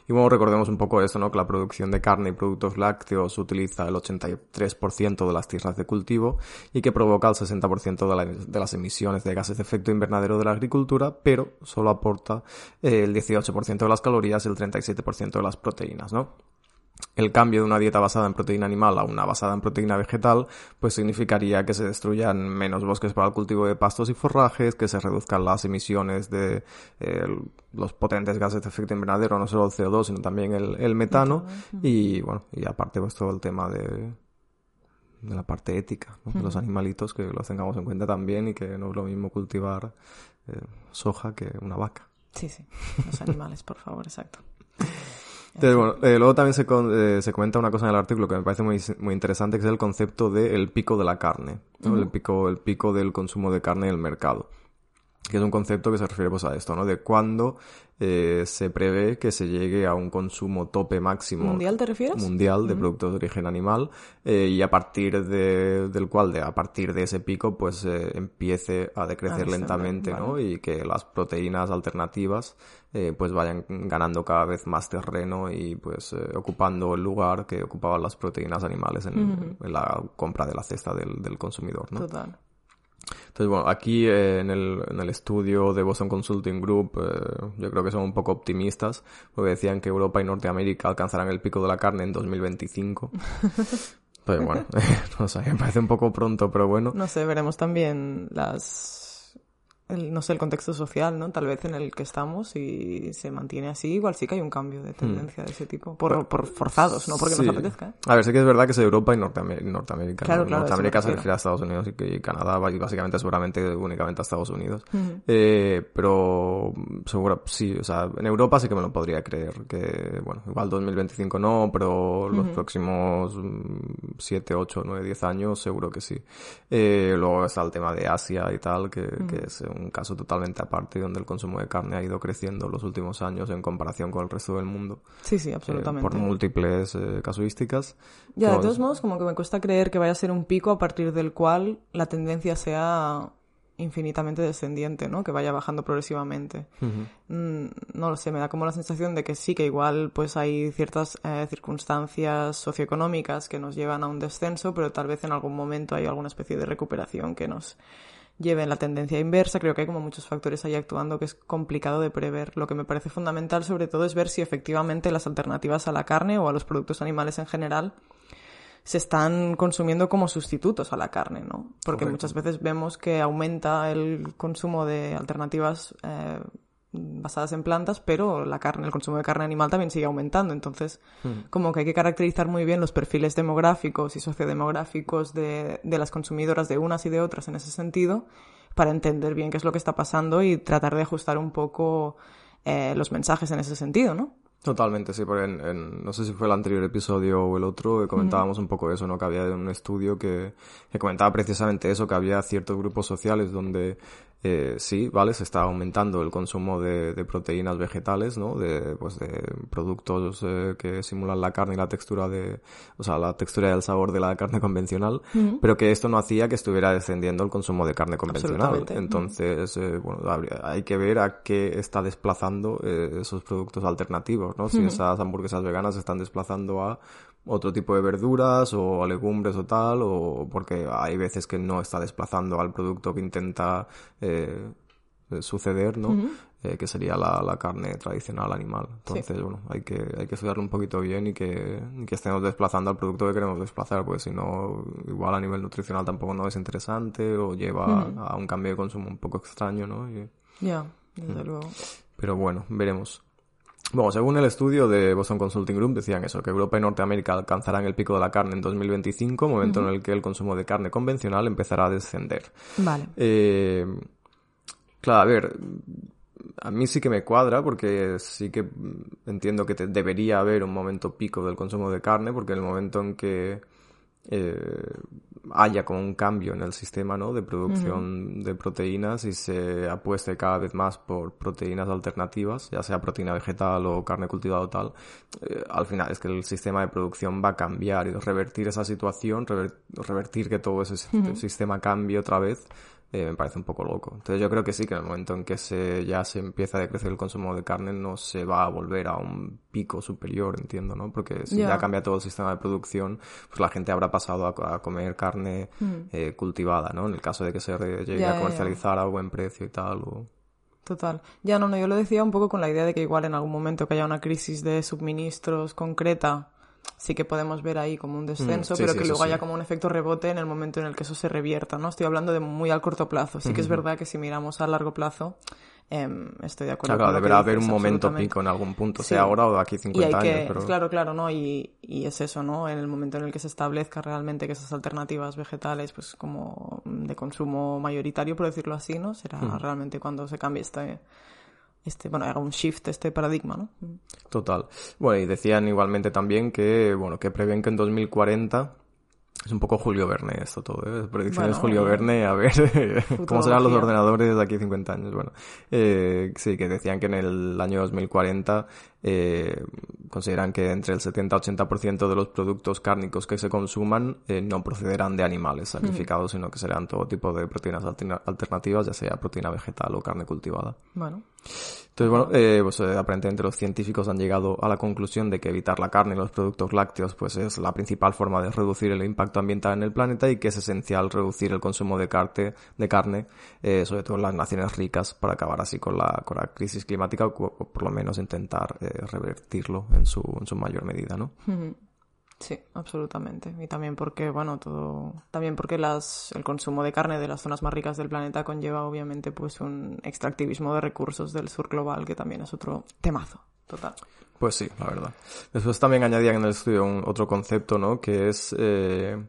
Speaker 2: Y bueno, recordemos un poco esto, ¿no? Que la producción de carne y productos lácteos utiliza el 83% de las tierras de cultivo y que provoca el 60% de, las emisiones de gases de efecto invernadero de la agricultura, pero solo aporta eh, el 18% de las calorías y el 37% de las proteínas, ¿no? El cambio de una dieta basada en proteína animal a una basada en proteína vegetal, pues significaría que se destruyan menos bosques para el cultivo de pastos y forrajes, que se reduzcan las emisiones de eh, los potentes gases de efecto invernadero, no solo el CO2, sino también el, metano, y bueno, y aparte pues todo el tema de, de la parte ética, de los animalitos, que los tengamos en cuenta también y que no es lo mismo cultivar eh, soja que una vaca.
Speaker 1: Sí, sí, los animales, por favor, exacto.
Speaker 2: Entonces, bueno, eh, luego también se, eh, se comenta una cosa en el artículo que me parece muy, muy interesante, que es el concepto del pico de la carne, el, pico, el pico del consumo de carne en el mercado que es un concepto que se refiere pues, a esto, ¿no? De cuándo eh, se prevé que se llegue a un consumo tope máximo.
Speaker 1: ¿Mundial te refieres?
Speaker 2: Mundial de productos de origen animal eh, y a partir de, del cual, de, a partir de ese pico, pues eh, empiece a decrecer lentamente, ¿no? Y que las proteínas alternativas eh, pues vayan ganando cada vez más terreno y pues eh, ocupando el lugar que ocupaban las proteínas animales en, en la compra de la cesta del, del consumidor, ¿no?
Speaker 1: Total.
Speaker 2: Entonces, bueno, aquí eh, en, el, en el estudio de Boston Consulting Group eh, yo creo que son un poco optimistas porque decían que Europa y Norteamérica alcanzarán el pico de la carne en 2025. Pues bueno, no sé, me parece un poco pronto, pero bueno.
Speaker 1: No sé, veremos también las el, no sé, el contexto social, ¿no? Tal vez en el que estamos y se mantiene así, igual sí que hay un cambio de tendencia de ese tipo. Por, por forzados, no porque nos apetezca. ¿eh?
Speaker 2: A ver, sí que es verdad que es Europa y Norteamérica. Claro, Norteamérica se refiere a Estados Unidos y, Canadá, básicamente seguramente únicamente a Estados Unidos. eh, pero seguro, sí, o sea, en Europa sí que me lo podría creer. Que, bueno, igual 2025 no, pero los próximos 7, 8, 9, 10 años seguro que sí. Eh, luego está el tema de Asia y tal, que, que es un caso totalmente aparte donde el consumo de carne ha ido creciendo los últimos años en comparación con el resto del mundo.
Speaker 1: Sí, sí, absolutamente.
Speaker 2: por múltiples eh, casuísticas.
Speaker 1: Ya, de todos modos, como que me cuesta creer que vaya a ser un pico a partir del cual la tendencia sea infinitamente descendiente, ¿no? Que vaya bajando progresivamente. Mm, no lo sé, me da como la sensación de que sí, que igual pues hay ciertas eh, circunstancias socioeconómicas que nos llevan a un descenso, pero tal vez en algún momento hay alguna especie de recuperación que nos lleven la tendencia inversa. Creo que hay como muchos factores ahí actuando que es complicado de prever. Lo que me parece fundamental sobre todo es ver si efectivamente las alternativas a la carne o a los productos animales en general se están consumiendo como sustitutos a la carne, ¿no? Porque muchas veces vemos que aumenta el consumo de alternativas eh, basadas en plantas, pero la carne, el consumo de carne animal también sigue aumentando. Entonces, hmm. como que hay que caracterizar muy bien los perfiles demográficos y sociodemográficos de, de las consumidoras de unas y de otras en ese sentido, para entender bien qué es lo que está pasando y tratar de ajustar un poco eh, los mensajes en ese sentido, ¿no?
Speaker 2: Totalmente, sí, porque en, no sé si fue el anterior episodio o el otro, eh, comentábamos un poco eso, ¿no? Que había un estudio que, que comentaba precisamente eso, que había ciertos grupos sociales donde eh, sí, vale, se está aumentando el consumo de, de, proteínas vegetales, ¿no? De, pues de productos eh, que simulan la carne y la textura de, o sea, la textura y el sabor de la carne convencional, pero que esto no hacía que estuviera descendiendo el consumo de carne convencional. Entonces, eh, bueno, hay que ver a qué está desplazando eh, esos productos alternativos, ¿no? Si esas hamburguesas veganas se están desplazando a otro tipo de verduras o legumbres o tal, o porque hay veces que no está desplazando al producto que intenta eh, suceder, ¿no? Eh, que sería la, la, carne tradicional animal. Entonces, bueno, hay que, hay que estudiarlo un poquito bien y que, que estemos desplazando al producto que queremos desplazar, porque si no, igual a nivel nutricional tampoco no es interesante o lleva a un cambio de consumo un poco extraño, ¿no?
Speaker 1: Ya, desde luego.
Speaker 2: Pero bueno, veremos. Bueno, según el estudio de Boston Consulting Group, decían eso, que Europa y Norteamérica alcanzarán el pico de la carne en 2025, momento en el que el consumo de carne convencional empezará a descender.
Speaker 1: Vale.
Speaker 2: Eh, claro, a ver, a mí sí que me cuadra porque sí que entiendo que debería haber un momento pico del consumo de carne, porque en el momento en que eh, haya como un cambio en el sistema ¿no? de producción de proteínas y se apueste cada vez más por proteínas alternativas, ya sea proteína vegetal o carne cultivada o tal, eh, al final es que el sistema de producción va a cambiar y revertir esa situación, revertir que todo ese sistema cambie otra vez, eh, me parece un poco loco. Entonces yo creo que sí, que en el momento en que se, ya se empieza a decrecer el consumo de carne no se va a volver a un pico superior, entiendo, ¿no? Porque si ya cambia todo el sistema de producción, pues la gente habrá pasado a, comer carne hmm. eh, cultivada, ¿no? En el caso de que se llegue a comercializar a buen precio y tal.
Speaker 1: Total. Ya no, no, yo lo decía un poco con la idea de que igual en algún momento que haya una crisis de suministros concreta, sí que podemos ver ahí como un mm, descenso, pero que luego haya como un efecto rebote en el momento en el que eso se revierta, ¿no? Estoy hablando de muy al corto plazo. Sí que es verdad que si miramos a largo plazo, em, estoy de acuerdo.
Speaker 2: Claro, deberá haber un momento pico en algún punto, sea ahora o de aquí 50 años.
Speaker 1: Claro, claro, ¿no? Y, y, es eso, ¿no? En el momento en el que se establezca realmente que esas alternativas vegetales, pues como de consumo mayoritario, por decirlo así, ¿no? Será realmente cuando se cambie este este, bueno, haga un shift este paradigma, ¿no?
Speaker 2: Total. Bueno, y decían igualmente también que, bueno, que prevén que en 2040 es un poco Julio Verne esto todo, ¿eh? Predicciones Julio Verne, a ver cómo serán los ordenadores de aquí 50 años. Bueno, eh, sí, que decían que en el año 2040 eh, consideran que entre el 70-80% de los productos cárnicos que se consuman eh, no procederán de animales sacrificados, sino que serán todo tipo de proteínas alternativas, ya sea proteína vegetal o carne cultivada.
Speaker 1: Bueno.
Speaker 2: Entonces, bueno, eh, pues eh, aparentemente los científicos han llegado a la conclusión de que evitar la carne y los productos lácteos pues es la principal forma de reducir el impacto ambiental en el planeta y que es esencial reducir el consumo de, carne, de carne eh, sobre todo en las naciones ricas, para acabar así con la, con la crisis climática o, por lo menos intentar revertirlo en su, en su mayor medida, ¿no?
Speaker 1: Sí, absolutamente. Y también porque, bueno, todo, también porque las, el consumo de carne de las zonas más ricas del planeta conlleva obviamente pues un extractivismo de recursos del sur global que también es otro temazo, total.
Speaker 2: Pues sí, la verdad. Después también añadían en el estudio un, otro concepto, ¿no? Que es eh,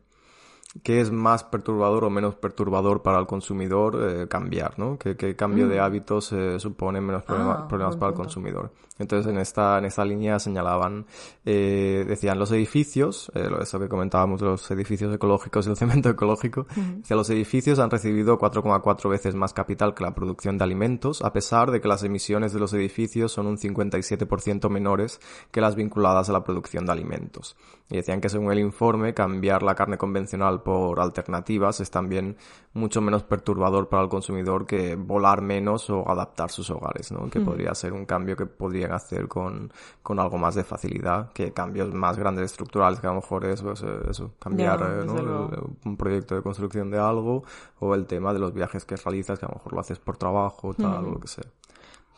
Speaker 2: ¿Qué es más perturbador o menos perturbador para el consumidor eh, cambiar, ¿no? ¿Qué, cambio de mm. hábitos eh, supone menos ah, problemas para el consumidor? Entonces, en esta, en esta línea señalaban, eh, decían los edificios, eh, eso que comentábamos, los edificios ecológicos y el cemento ecológico, uh los edificios han recibido 4,4 veces más capital que la producción de alimentos, a pesar de que las emisiones de los edificios son un 57% menores que las vinculadas a la producción de alimentos. Y decían que según el informe, cambiar la carne convencional por alternativas es también mucho menos perturbador para el consumidor que volar menos o adaptar sus hogares, ¿no? Que podría ser un cambio que podrían hacer con, con, algo más de facilidad que cambios más grandes estructurales, que a lo mejor es pues, eh, eso, cambiar eh, un proyecto de construcción de algo o el tema de los viajes que realizas, que a lo mejor lo haces por trabajo, tal, o lo que sea.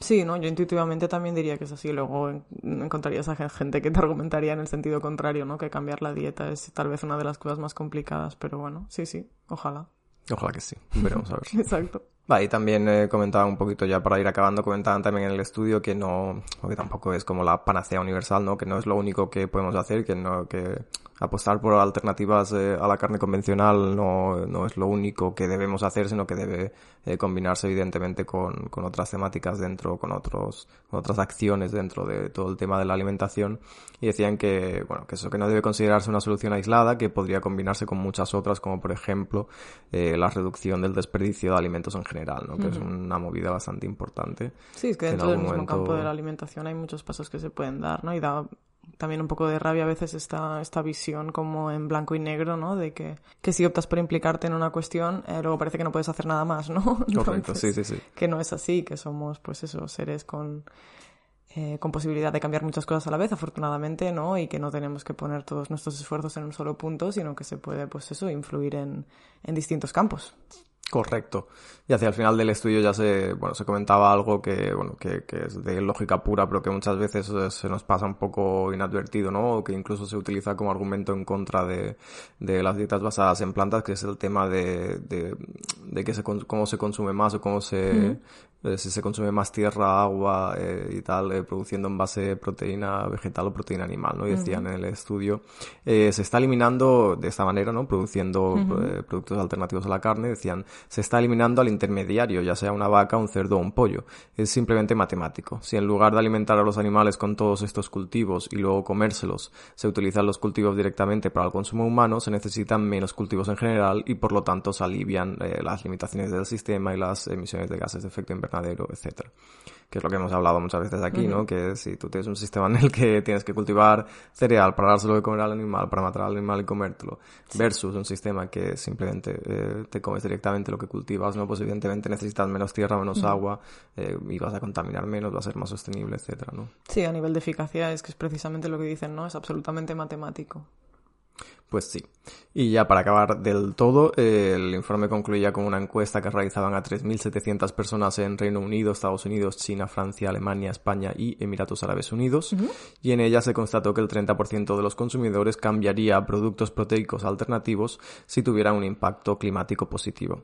Speaker 1: Sí, ¿no? Yo intuitivamente también diría que es así. Luego encontrarías a gente que te argumentaría en el sentido contrario, ¿no? Que cambiar la dieta es tal vez una de las cosas más complicadas, pero bueno, sí, sí, ojalá.
Speaker 2: Ojalá que sí, veremos a ver.
Speaker 1: Exacto.
Speaker 2: Vale, y también eh, comentaba un poquito ya para ir acabando, comentaban también en el estudio que no, que tampoco es como la panacea universal, ¿no? Que no es lo único que podemos hacer, que no, que apostar por alternativas eh, a la carne convencional no, no, es lo único que debemos hacer, sino que debe eh, combinarse evidentemente con, con, otras temáticas dentro, con otros, con otras acciones dentro de todo el tema de la alimentación. Y decían que, bueno, que eso que no debe considerarse una solución aislada, que podría combinarse con muchas otras, como por ejemplo eh, la reducción del desperdicio de alimentos en general, ¿no? Que es una movida bastante importante.
Speaker 1: Sí, es que dentro del mismo campo de la alimentación hay muchos pasos que se pueden dar, ¿no? Y da también un poco de rabia a veces esta, esta visión como en blanco y negro, ¿no? De que, que si optas por implicarte en una cuestión, eh, luego parece que no puedes hacer nada más, ¿no?
Speaker 2: Correcto, sí, sí, sí.
Speaker 1: Que no es así, que somos, pues eso, seres con, eh, con posibilidad de cambiar muchas cosas a la vez, afortunadamente, ¿no? Y que no tenemos que poner todos nuestros esfuerzos en un solo punto, sino que se puede, pues eso, influir en, en distintos campos.
Speaker 2: Correcto. Y hacia el final del estudio ya se, bueno, se comentaba algo que, bueno, que, que, es de lógica pura, pero que muchas veces eh, se nos pasa un poco inadvertido, ¿no? O que incluso se utiliza como argumento en contra de, de las dietas basadas en plantas, que es el tema de, de, de que se, cómo se consume más o cómo se, eh, si se consume más tierra, agua eh, y tal, eh, produciendo en base proteína vegetal o proteína animal, ¿no? Y decían en el estudio, se está eliminando de esta manera, ¿no? Produciendo productos alternativos a la carne, decían, se está eliminando al intermediario, ya sea una vaca, un cerdo o un pollo. Es simplemente matemático. Si en lugar de alimentar a los animales con todos estos cultivos y luego comérselos, se utilizan los cultivos directamente para el consumo humano, se necesitan menos cultivos en general y por lo tanto se alivian las limitaciones del sistema y las emisiones de gases de efecto invernadero etcétera. Que es lo que hemos hablado muchas veces aquí, ¿no? Que si tú tienes un sistema en el que tienes que cultivar cereal para dárselo de comer al animal, para matar al animal y comértelo, versus un sistema que simplemente eh, te comes directamente lo que cultivas, ¿no? Pues evidentemente necesitas menos tierra, menos agua, eh, y vas a contaminar menos, va a ser más sostenible, etcétera, ¿no?
Speaker 1: Sí, a nivel de eficacia es que es precisamente lo que dicen, ¿no? Es absolutamente matemático.
Speaker 2: Pues sí. Y ya para acabar del todo, el informe concluía con una encuesta que realizaban a 3.700 personas en Reino Unido, Estados Unidos, China, Francia, Alemania, España y Emiratos Árabes Unidos. Y en ella se constató que el 30% de los consumidores cambiaría a productos proteicos alternativos si tuvieran un impacto climático positivo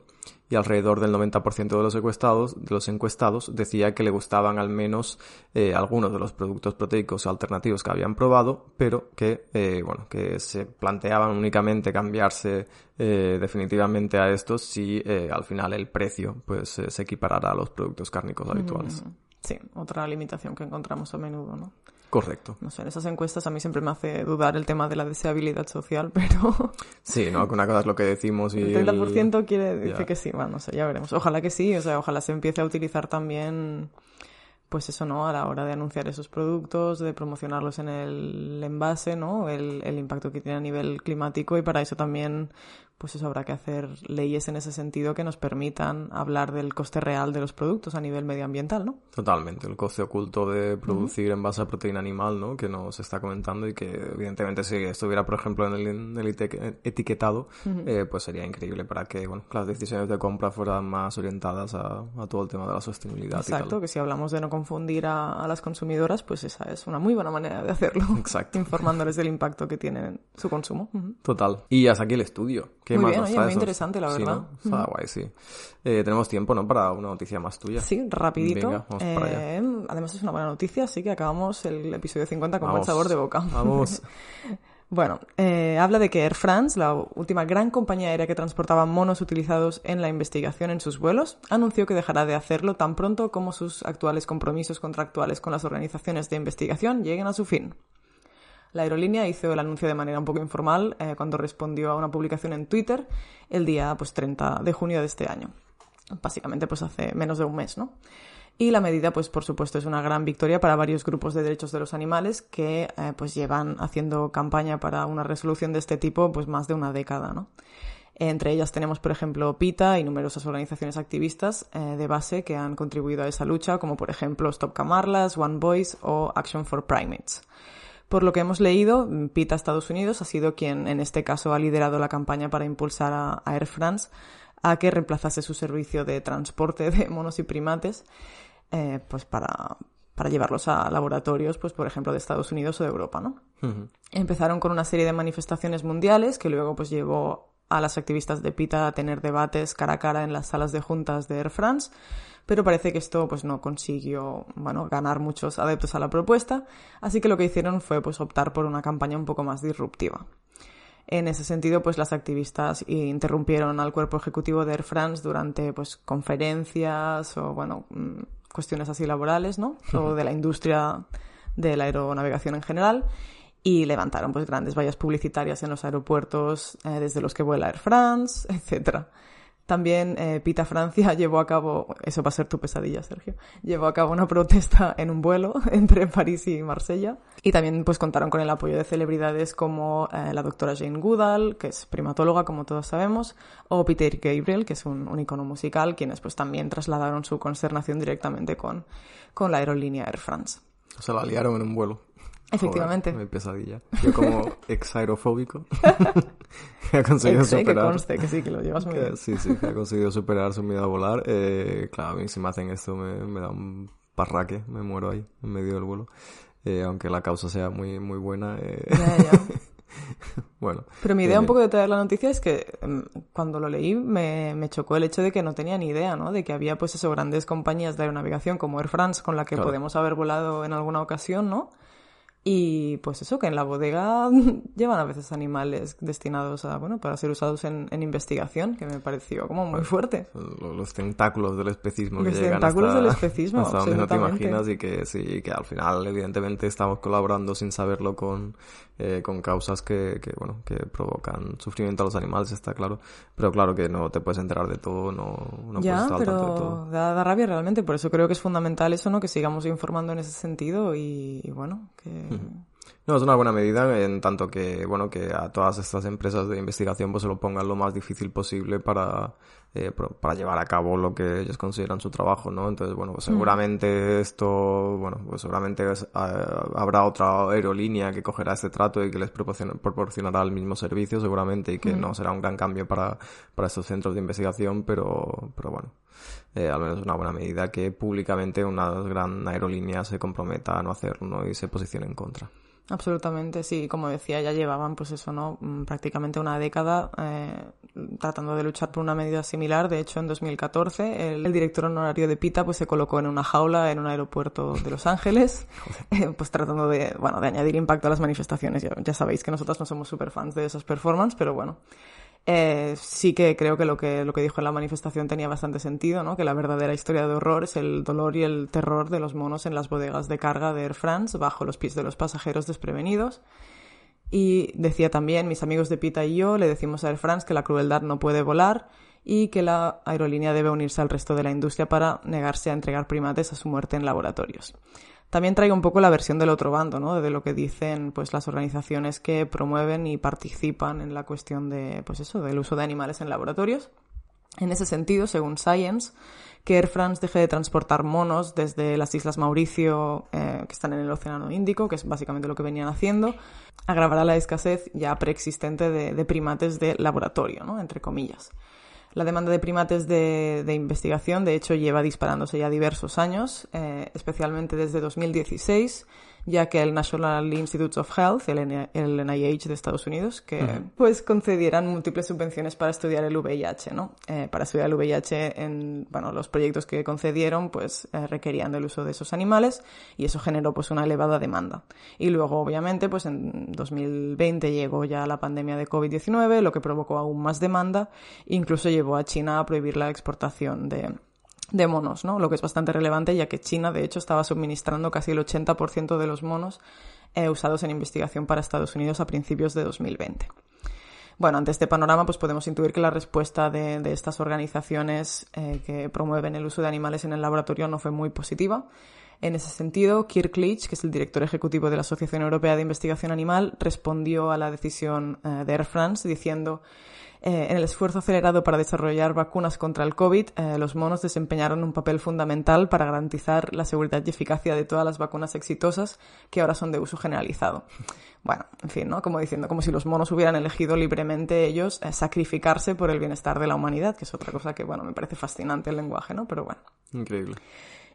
Speaker 2: y alrededor del 90% de los encuestados, de los encuestados decía que le gustaban al menos eh, algunos de los productos proteicos alternativos que habían probado, pero que, eh, bueno, que se planteaban únicamente cambiarse eh, definitivamente a estos si al final el precio pues se equiparara a los productos cárnicos habituales. Mm,
Speaker 1: sí, otra limitación que encontramos a menudo, ¿no?
Speaker 2: Correcto.
Speaker 1: No sé, en esas encuestas a mí siempre me hace dudar el tema de la deseabilidad social, pero...
Speaker 2: Sí, ¿no? Que una cosa es lo que decimos y...
Speaker 1: El 30% quiere, dice que sí, bueno, no sé, ya veremos. Ojalá que sí, o sea, ojalá se empiece a utilizar también pues eso, ¿no? A la hora de anunciar esos productos, de promocionarlos en el envase, ¿no? El, el, impacto que tiene a nivel climático y para eso también, pues eso habrá que hacer leyes en ese sentido que nos permitan hablar del coste real de los productos a nivel medioambiental, ¿no?
Speaker 2: Totalmente, el coste oculto de producir en base a proteína animal, ¿no? Que nos está comentando y que evidentemente si estuviera, por ejemplo, en el, etiquetado, eh, pues sería increíble para que, bueno, las decisiones de compra fueran más orientadas a, todo el tema de la sostenibilidad.
Speaker 1: Exacto, que si hablamos de no confundir a, las consumidoras, pues esa es una muy buena manera de hacerlo.
Speaker 2: Exacto.
Speaker 1: Informándoles del impacto que tiene su consumo.
Speaker 2: Total. Y hasta aquí el estudio
Speaker 1: muy bien, muy interesante, la verdad.
Speaker 2: Sí, guay, sí. Eh, tenemos tiempo, ¿no? Para una noticia más tuya.
Speaker 1: Sí, rapidito. Eh, además es una buena noticia, así que acabamos el episodio 50 con buen sabor de boca.
Speaker 2: Vamos.
Speaker 1: Bueno, eh, habla de que Air France, la última gran compañía aérea que transportaba monos utilizados en la investigación en sus vuelos, anunció que dejará de hacerlo tan pronto como sus actuales compromisos contractuales con las organizaciones de investigación lleguen a su fin. La aerolínea hizo el anuncio de manera un poco informal eh, cuando respondió a una publicación en Twitter el día pues, 30 de junio de este año. Básicamente pues hace menos de un mes, ¿no? Y la medida, pues por supuesto, es una gran victoria para varios grupos de derechos de los animales que eh, pues llevan haciendo campaña para una resolución de este tipo pues más de una década, ¿no? Entre ellas tenemos, por ejemplo, PITA y numerosas organizaciones activistas eh, de base que han contribuido a esa lucha, como por ejemplo Stop Camarlas, One Voice o Action for Primates. Por lo que hemos leído, PITA Estados Unidos ha sido quien en este caso ha liderado la campaña para impulsar a, Air France a que reemplazase su servicio de transporte de monos y primates eh, pues para, para llevarlos a laboratorios, pues por ejemplo, de Estados Unidos o de Europa, ¿no? Empezaron con una serie de manifestaciones mundiales que luego pues llevó a las activistas de PITA a tener debates cara a cara en las salas de juntas de Air France pero parece que esto pues no consiguió, bueno, ganar muchos adeptos a la propuesta, así que lo que hicieron fue pues optar por una campaña un poco más disruptiva. En ese sentido, pues las activistas interrumpieron al cuerpo ejecutivo de Air France durante pues conferencias o bueno, mm, cuestiones así laborales, ¿no? O de la industria de la aeronavegación en general y levantaron pues grandes vallas publicitarias en los aeropuertos eh, desde los que vuela Air France, etcétera. También eh, Pita Francia llevó a cabo, eso va a ser tu pesadilla, Sergio, llevó a cabo una protesta en un vuelo entre París y Marsella. Y también pues contaron con el apoyo de celebridades como eh, la doctora Jane Goodall, que es primatóloga, como todos sabemos, o Peter Gabriel, que es un, icono musical, quienes pues también trasladaron su consternación directamente con, con la aerolínea Air France.
Speaker 2: Se la liaron en un vuelo.
Speaker 1: Efectivamente.
Speaker 2: Joder, pesadilla. Yo como ex aerofóbico he conseguido superar...
Speaker 1: que conste que sí, que lo llevas muy bien.
Speaker 2: Sí, sí, he conseguido superar su miedo a volar. Eh, claro, a mí si me hacen esto me, me da un parraque, me muero ahí, en medio del vuelo. Eh, aunque la causa sea muy, muy buena. Eh...
Speaker 1: Ya, ya.
Speaker 2: bueno.
Speaker 1: Pero mi idea un poco de traer la noticia es que em, cuando lo leí me, me, chocó el hecho de que no tenía ni idea, ¿no? De que había pues eso, grandes compañías de aeronavegación como Air France con la que podemos haber volado en alguna ocasión, ¿no? Y pues eso, que en la bodega llevan a veces animales destinados a, bueno, para ser usados en, investigación, que me pareció como muy fuerte.
Speaker 2: Los, tentáculos del especismo
Speaker 1: los
Speaker 2: que llegan
Speaker 1: tentáculos del especismo,
Speaker 2: hasta donde no te imaginas y que sí, que al final evidentemente estamos colaborando sin saberlo con, eh, con causas que, que, bueno, que provocan sufrimiento a los animales, está claro. Pero claro que no te puedes enterar de todo, no, no
Speaker 1: ya,
Speaker 2: puedes estar
Speaker 1: pero
Speaker 2: al tanto de todo.
Speaker 1: Da, da, rabia realmente, por eso creo que es fundamental eso, ¿no? Que sigamos informando en ese sentido y, y bueno, que...
Speaker 2: No, es una buena medida en tanto que, bueno, que a todas estas empresas de investigación pues se lo pongan lo más difícil posible para, eh, para llevar a cabo lo que ellos consideran su trabajo, ¿no? Entonces, bueno, pues mm. seguramente esto, bueno, pues seguramente habrá otra aerolínea que cogerá este trato y que les proporcionará el mismo servicio seguramente y que mm. no será un gran cambio para, para estos centros de investigación, pero, pero bueno. Eh, al menos es una buena medida que públicamente una gran aerolínea se comprometa a no hacerlo y se posicione en contra.
Speaker 1: Absolutamente, sí. Como decía, ya llevaban, pues eso, ¿no? Mm, prácticamente una década eh, tratando de luchar por una medida similar. De hecho, en 2014, el, director honorario de PITA, pues se colocó en una jaula en un aeropuerto de Los Ángeles, eh, pues tratando de, bueno, de añadir impacto a las manifestaciones. Ya, ya sabéis que nosotros no somos super fans de esas performances, pero bueno. Eh, sí que creo que lo, que lo que dijo en la manifestación tenía bastante sentido, ¿no? Que la verdadera historia de horror es el dolor y el terror de los monos en las bodegas de carga de Air France bajo los pies de los pasajeros desprevenidos. Y decía también, mis amigos de Pita y yo le decimos a Air France que la crueldad no puede volar y que la aerolínea debe unirse al resto de la industria para negarse a entregar primates a su muerte en laboratorios. También traigo un poco la versión del otro bando, ¿no? De lo que dicen pues las organizaciones que promueven y participan en la cuestión de pues eso, del uso de animales en laboratorios. En ese sentido, según Science, que Air France deje de transportar monos desde las Islas Mauricio, eh, que están en el Océano Índico, que es básicamente lo que venían haciendo, agravará la escasez ya preexistente de, de primates de laboratorio, ¿no? Entre comillas. La demanda de primates de, investigación, de hecho, lleva disparándose ya diversos años, eh, especialmente desde 2016, ya que el National Institutes of Health, el, NIH de Estados Unidos, que pues concedieran múltiples subvenciones para estudiar el VIH, ¿no? Eh, para estudiar el VIH en, bueno, los proyectos que concedieron pues eh, requerían del uso de esos animales y eso generó pues una elevada demanda. Y luego, obviamente, pues en 2020 llegó ya la pandemia de COVID-19, lo que provocó aún más demanda, incluso llevó a China a prohibir la exportación de de monos, ¿no? Lo que es bastante relevante ya que China, de hecho, estaba suministrando casi el 80% de los monos eh, usados en investigación para Estados Unidos a principios de 2020. Bueno, ante este panorama, pues podemos intuir que la respuesta de, estas organizaciones eh, que promueven el uso de animales en el laboratorio no fue muy positiva. En ese sentido, Kirk Leach, que es el director ejecutivo de la Asociación Europea de Investigación Animal, respondió a la decisión eh, de Air France diciendo eh, en el esfuerzo acelerado para desarrollar vacunas contra el COVID, eh, los monos desempeñaron un papel fundamental para garantizar la seguridad y eficacia de todas las vacunas exitosas que ahora son de uso generalizado. Bueno, en fin, ¿no? Como diciendo, como si los monos hubieran elegido libremente ellos eh, sacrificarse por el bienestar de la humanidad, que es otra cosa que, bueno, me parece fascinante el lenguaje, ¿no? Pero bueno.
Speaker 2: Increíble.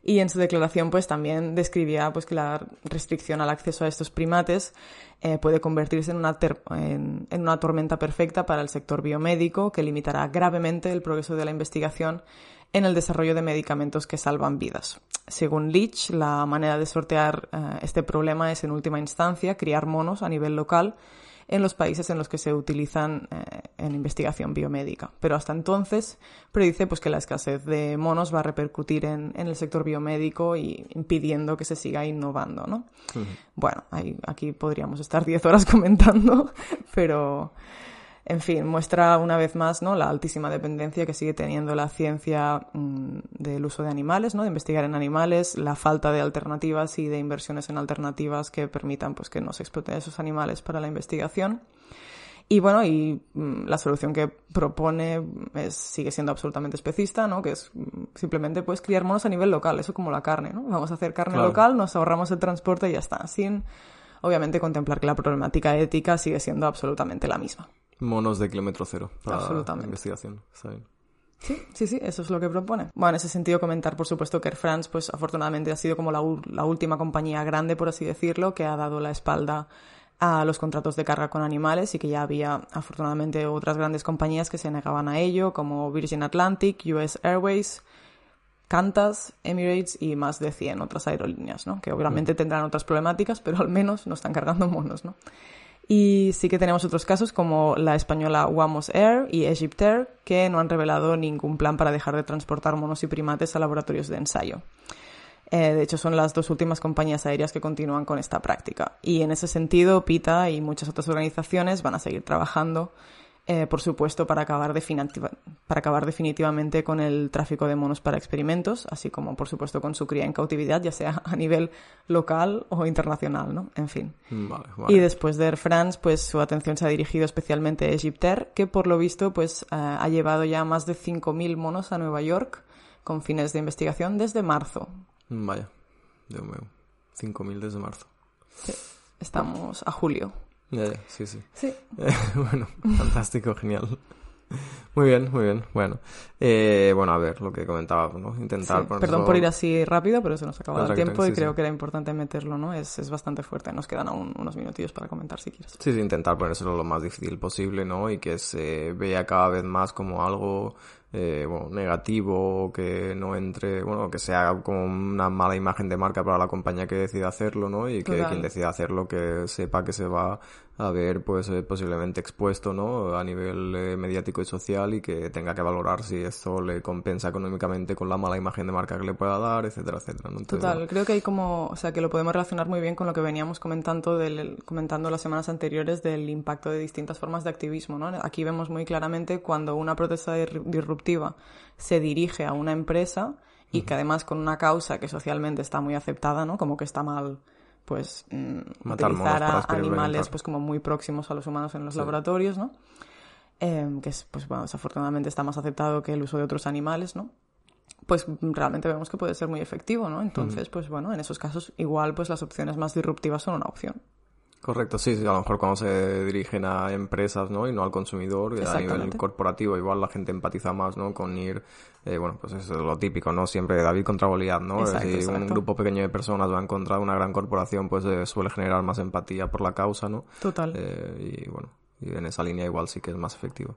Speaker 1: Y en su declaración, pues también describía pues, que la restricción al acceso a estos primates eh, puede convertirse en una, en, una tormenta perfecta para el sector biomédico que limitará gravemente el progreso de la investigación en el desarrollo de medicamentos que salvan vidas. Según Leach, la manera de sortear eh, este problema es en última instancia criar monos a nivel local en los países en los que se utilizan eh, en investigación biomédica. Pero hasta entonces predice pues, que la escasez de monos va a repercutir en, el sector biomédico y impidiendo que se siga innovando. ¿no? Bueno, aquí podríamos estar 10 horas comentando, pero en fin, muestra una vez más ¿no? la altísima dependencia que sigue teniendo la ciencia mm, del uso de animales, ¿no? de investigar en animales, la falta de alternativas y de inversiones en alternativas que permitan pues, que no se exploten esos animales para la investigación. Y bueno, y mm, la solución que propone es, sigue siendo absolutamente especista, ¿no? Que es mm, simplemente pues criar monos a nivel local, eso como la carne, ¿no? Vamos a hacer carne local, nos ahorramos el transporte y ya está, sin obviamente contemplar que la problemática ética sigue siendo absolutamente la misma.
Speaker 2: Monos de kilómetro cero para Absolutamente. investigación.
Speaker 1: Sí, sí, sí, eso es lo que propone. Bueno, en ese sentido comentar, por supuesto, que Air France, pues afortunadamente ha sido como la, última compañía grande, por así decirlo, que ha dado la espalda a los contratos de carga con animales y que ya había afortunadamente otras grandes compañías que se negaban a ello, como Virgin Atlantic, US Airways, Qantas, Emirates y más de 100 otras aerolíneas, ¿no? Que obviamente mm. tendrán otras problemáticas, pero al menos no están cargando monos, ¿no? Y sí que tenemos otros casos como la española Wamos Air y Egyptair, que no han revelado ningún plan para dejar de transportar monos y primates a laboratorios de ensayo. Eh, de hecho, son las dos últimas compañías aéreas que continúan con esta práctica. Y en ese sentido, PITA y muchas otras organizaciones van a seguir trabajando, eh, por supuesto, para acabar, para acabar definitivamente con el tráfico de monos para experimentos, así como, por supuesto, con su cría en cautividad, ya sea a nivel local o internacional, ¿no? En fin. Y después de Air France, pues su atención se ha dirigido especialmente a Egyptair, que por lo visto, pues eh, ha llevado ya más de 5.000 monos a Nueva York con fines de investigación desde marzo.
Speaker 2: Vaya, Dios mío. 5.000 desde marzo.
Speaker 1: Sí. Estamos a julio.
Speaker 2: Ya, ya, sí, sí.
Speaker 1: Sí.
Speaker 2: bueno, fantástico, genial. Muy bien, muy bien. Bueno, eh, bueno, a ver lo que comentábamos, ¿no? Intentar
Speaker 1: Perdón por ir así rápido, pero se nos acaba el tiempo y creo que era importante meterlo, ¿no? Es, es bastante fuerte. Nos quedan aún unos minutillos para comentar si quieres.
Speaker 2: Sí, sí, intentar ponérselo lo más difícil posible, ¿no? Y que se vea cada vez más como algo eh, bueno, negativo que no entre, bueno, que sea como una mala imagen de marca para la compañía que decida hacerlo, ¿no? Y que quien decida hacerlo que sepa que se va a ver pues eh, posiblemente expuesto, ¿no? A nivel eh, mediático y social y que tenga que valorar si esto le compensa económicamente con la mala imagen de marca que le pueda dar, etcétera, etcétera.
Speaker 1: Total, creo que hay como, o sea, que lo podemos relacionar muy bien con lo que veníamos comentando del, comentando las semanas anteriores del impacto de distintas formas de activismo, ¿no? Aquí vemos muy claramente cuando una protesta disruptiva se dirige a una empresa y que además con una causa que socialmente está muy aceptada, ¿no? Como que está mal pues mm, utilizar a animales pues como muy próximos a los humanos en los laboratorios, ¿no? Em, que es, pues bueno, desafortunadamente está más aceptado que el uso de otros animales, ¿no? Pues realmente vemos que puede ser muy efectivo, ¿no? Entonces, pues bueno, en esos casos igual pues las opciones más disruptivas son una opción.
Speaker 2: Correcto, sí, sí, a lo mejor cuando se dirigen a empresas, ¿no? Y no al consumidor, a nivel corporativo, igual la gente empatiza más, ¿no? Con ir, eh, bueno, pues eso es lo típico, ¿no? Siempre David contra Goliat, ¿no? si un grupo pequeño de personas va a encontrar una gran corporación, pues eh, suele generar más empatía por la causa, ¿no?
Speaker 1: Total.
Speaker 2: Eh, y bueno, y en esa línea igual sí que es más efectivo.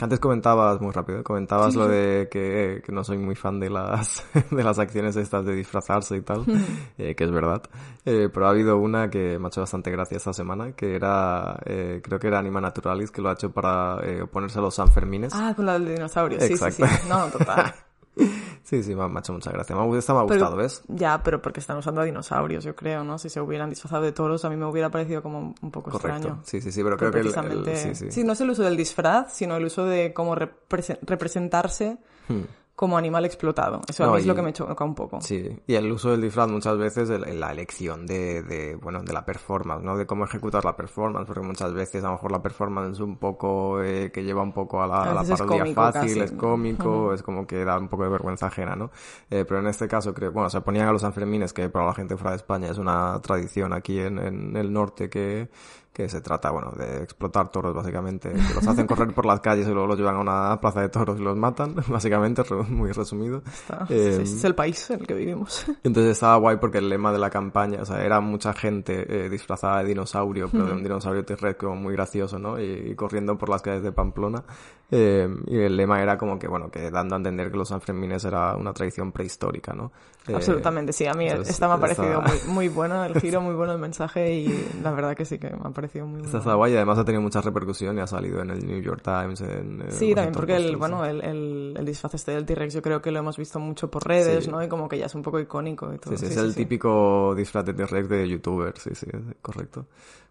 Speaker 2: Antes comentabas, muy rápido, comentabas lo de que, que, no soy muy fan de las, de las acciones estas de disfrazarse y tal, eh, que es verdad. Eh, pero ha habido una que me ha hecho bastante gracia esta semana, que era, eh, creo que era Anima Naturalis, que lo ha hecho para oponerse a los Sanfermines.
Speaker 1: Ah, con la del dinosaurio, sí, sí, sí. No, total.
Speaker 2: Sí, sí, me ha hecho mucha gracia. Me ha, me ha gustado, ¿ves?
Speaker 1: Ya, pero porque están usando a dinosaurios, yo creo, ¿no? Si se hubieran disfrazado de toros, a mí me hubiera parecido como un poco extraño.
Speaker 2: Sí, sí, sí, pero, creo que... El, sí,
Speaker 1: sí. no es el uso del disfraz, sino el uso de cómo representarse hmm como animal explotado. Eso a mí es lo que me choca un poco.
Speaker 2: Sí, y el uso del disfraz muchas veces, en la elección de, de, bueno, de la performance, ¿no? De cómo ejecutar la performance, porque muchas veces a lo mejor la performance es un poco, eh, que lleva un poco a la, parodia fácil, es cómico, es como que da un poco de vergüenza ajena, ¿no? Eh, pero en este caso creo, bueno, se ponían a los Sanfermines, que para la gente fuera de España es una tradición aquí en, en el norte que, que se trata, bueno, de explotar toros, básicamente. Que los hacen correr por las calles y luego los llevan a una plaza de toros y los matan, básicamente, muy resumido.
Speaker 1: Eh, es el país en el que vivimos.
Speaker 2: Entonces estaba guay porque el lema de la campaña, o sea, era mucha gente eh, disfrazada de dinosaurio, pero de un dinosaurio T-Rex como muy gracioso, ¿no? Y, corriendo por las calles de Pamplona. Eh, y el lema era como que, bueno, que dando a entender que los Sanfermines era una tradición prehistórica, ¿no?
Speaker 1: Absolutamente, sí. A mí esta me ha parecido muy, muy bueno el giro, muy bueno el mensaje y la verdad que sí que me ha parecido muy
Speaker 2: Está guay y además ha tenido mucha repercusión y ha salido en el New York Times. En,
Speaker 1: eh, sí, también porque el, bueno, el, el, disfraz este del T-Rex yo creo que lo hemos visto mucho por redes, ¿no? Y como que ya es un poco icónico y todo.
Speaker 2: Sí, sí, es el típico disfraz de T-Rex de youtuber, sí, sí, correcto.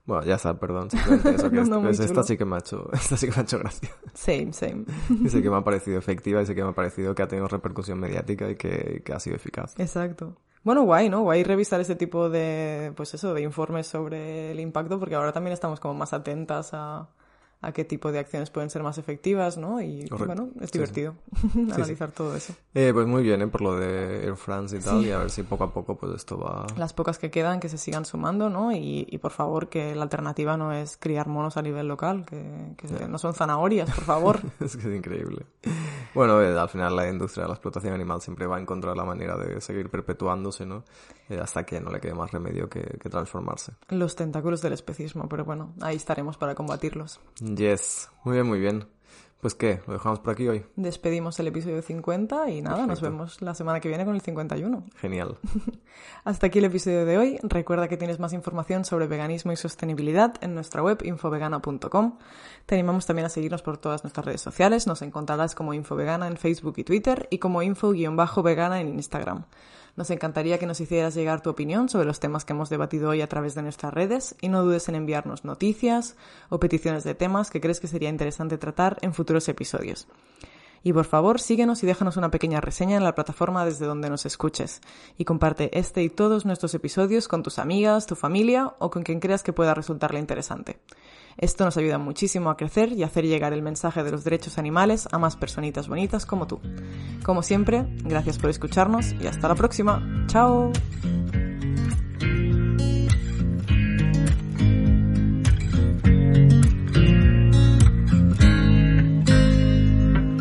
Speaker 2: Bueno, ya está, perdón. Eso que pues esta sí que me ha hecho, esta sí que me ha hecho gracia.
Speaker 1: Same, same.
Speaker 2: Y sé que me ha parecido efectiva y sé que me ha parecido que ha tenido repercusión mediática y que, que ha sido eficaz.
Speaker 1: Exacto. Bueno, guay, ¿no? Guay revisar este tipo de, pues eso, de informes sobre el impacto, porque ahora también estamos como más atentas a, a qué tipo de acciones pueden ser más efectivas, ¿no? Y bueno, es divertido analizar todo eso.
Speaker 2: Eh, pues muy bien, ¿eh? Por lo de Air France y tal, y a ver si poco a poco pues esto va...
Speaker 1: Las pocas que quedan que se sigan sumando, ¿no? Y, y por favor que la alternativa no es criar monos a nivel local, que, que no son zanahorias, por favor.
Speaker 2: es que es increíble. Bueno, eh, al final la industria de la explotación animal siempre va a encontrar la manera de seguir perpetuándose, ¿no? Eh, hasta que no le quede más remedio que, que, transformarse.
Speaker 1: Los tentáculos del especismo, pero bueno, ahí estaremos para combatirlos.
Speaker 2: Yes, muy bien, muy bien. Pues qué, lo dejamos por aquí hoy.
Speaker 1: Despedimos el episodio 50 y nada, nos vemos la semana que viene con el 51.
Speaker 2: Genial.
Speaker 1: Hasta aquí el episodio de hoy. Recuerda que tienes más información sobre veganismo y sostenibilidad en nuestra web infovegana.com. Te animamos también a seguirnos por todas nuestras redes sociales. Nos encontrarás como Infovegana en Facebook y Twitter y como info-vegana en Instagram. Nos encantaría que nos hicieras llegar tu opinión sobre los temas que hemos debatido hoy a través de nuestras redes y no dudes en enviarnos noticias o peticiones de temas que crees que sería interesante tratar en futuros episodios. Y por favor, síguenos y déjanos una pequeña reseña en la plataforma desde donde nos escuches. Y comparte este y todos nuestros episodios con tus amigas, tu familia o con quien creas que pueda resultarle interesante. Esto nos ayuda muchísimo a crecer y hacer llegar el mensaje de los derechos animales a más personitas bonitas como tú. Como siempre, gracias por escucharnos y hasta la próxima. ¡Chao!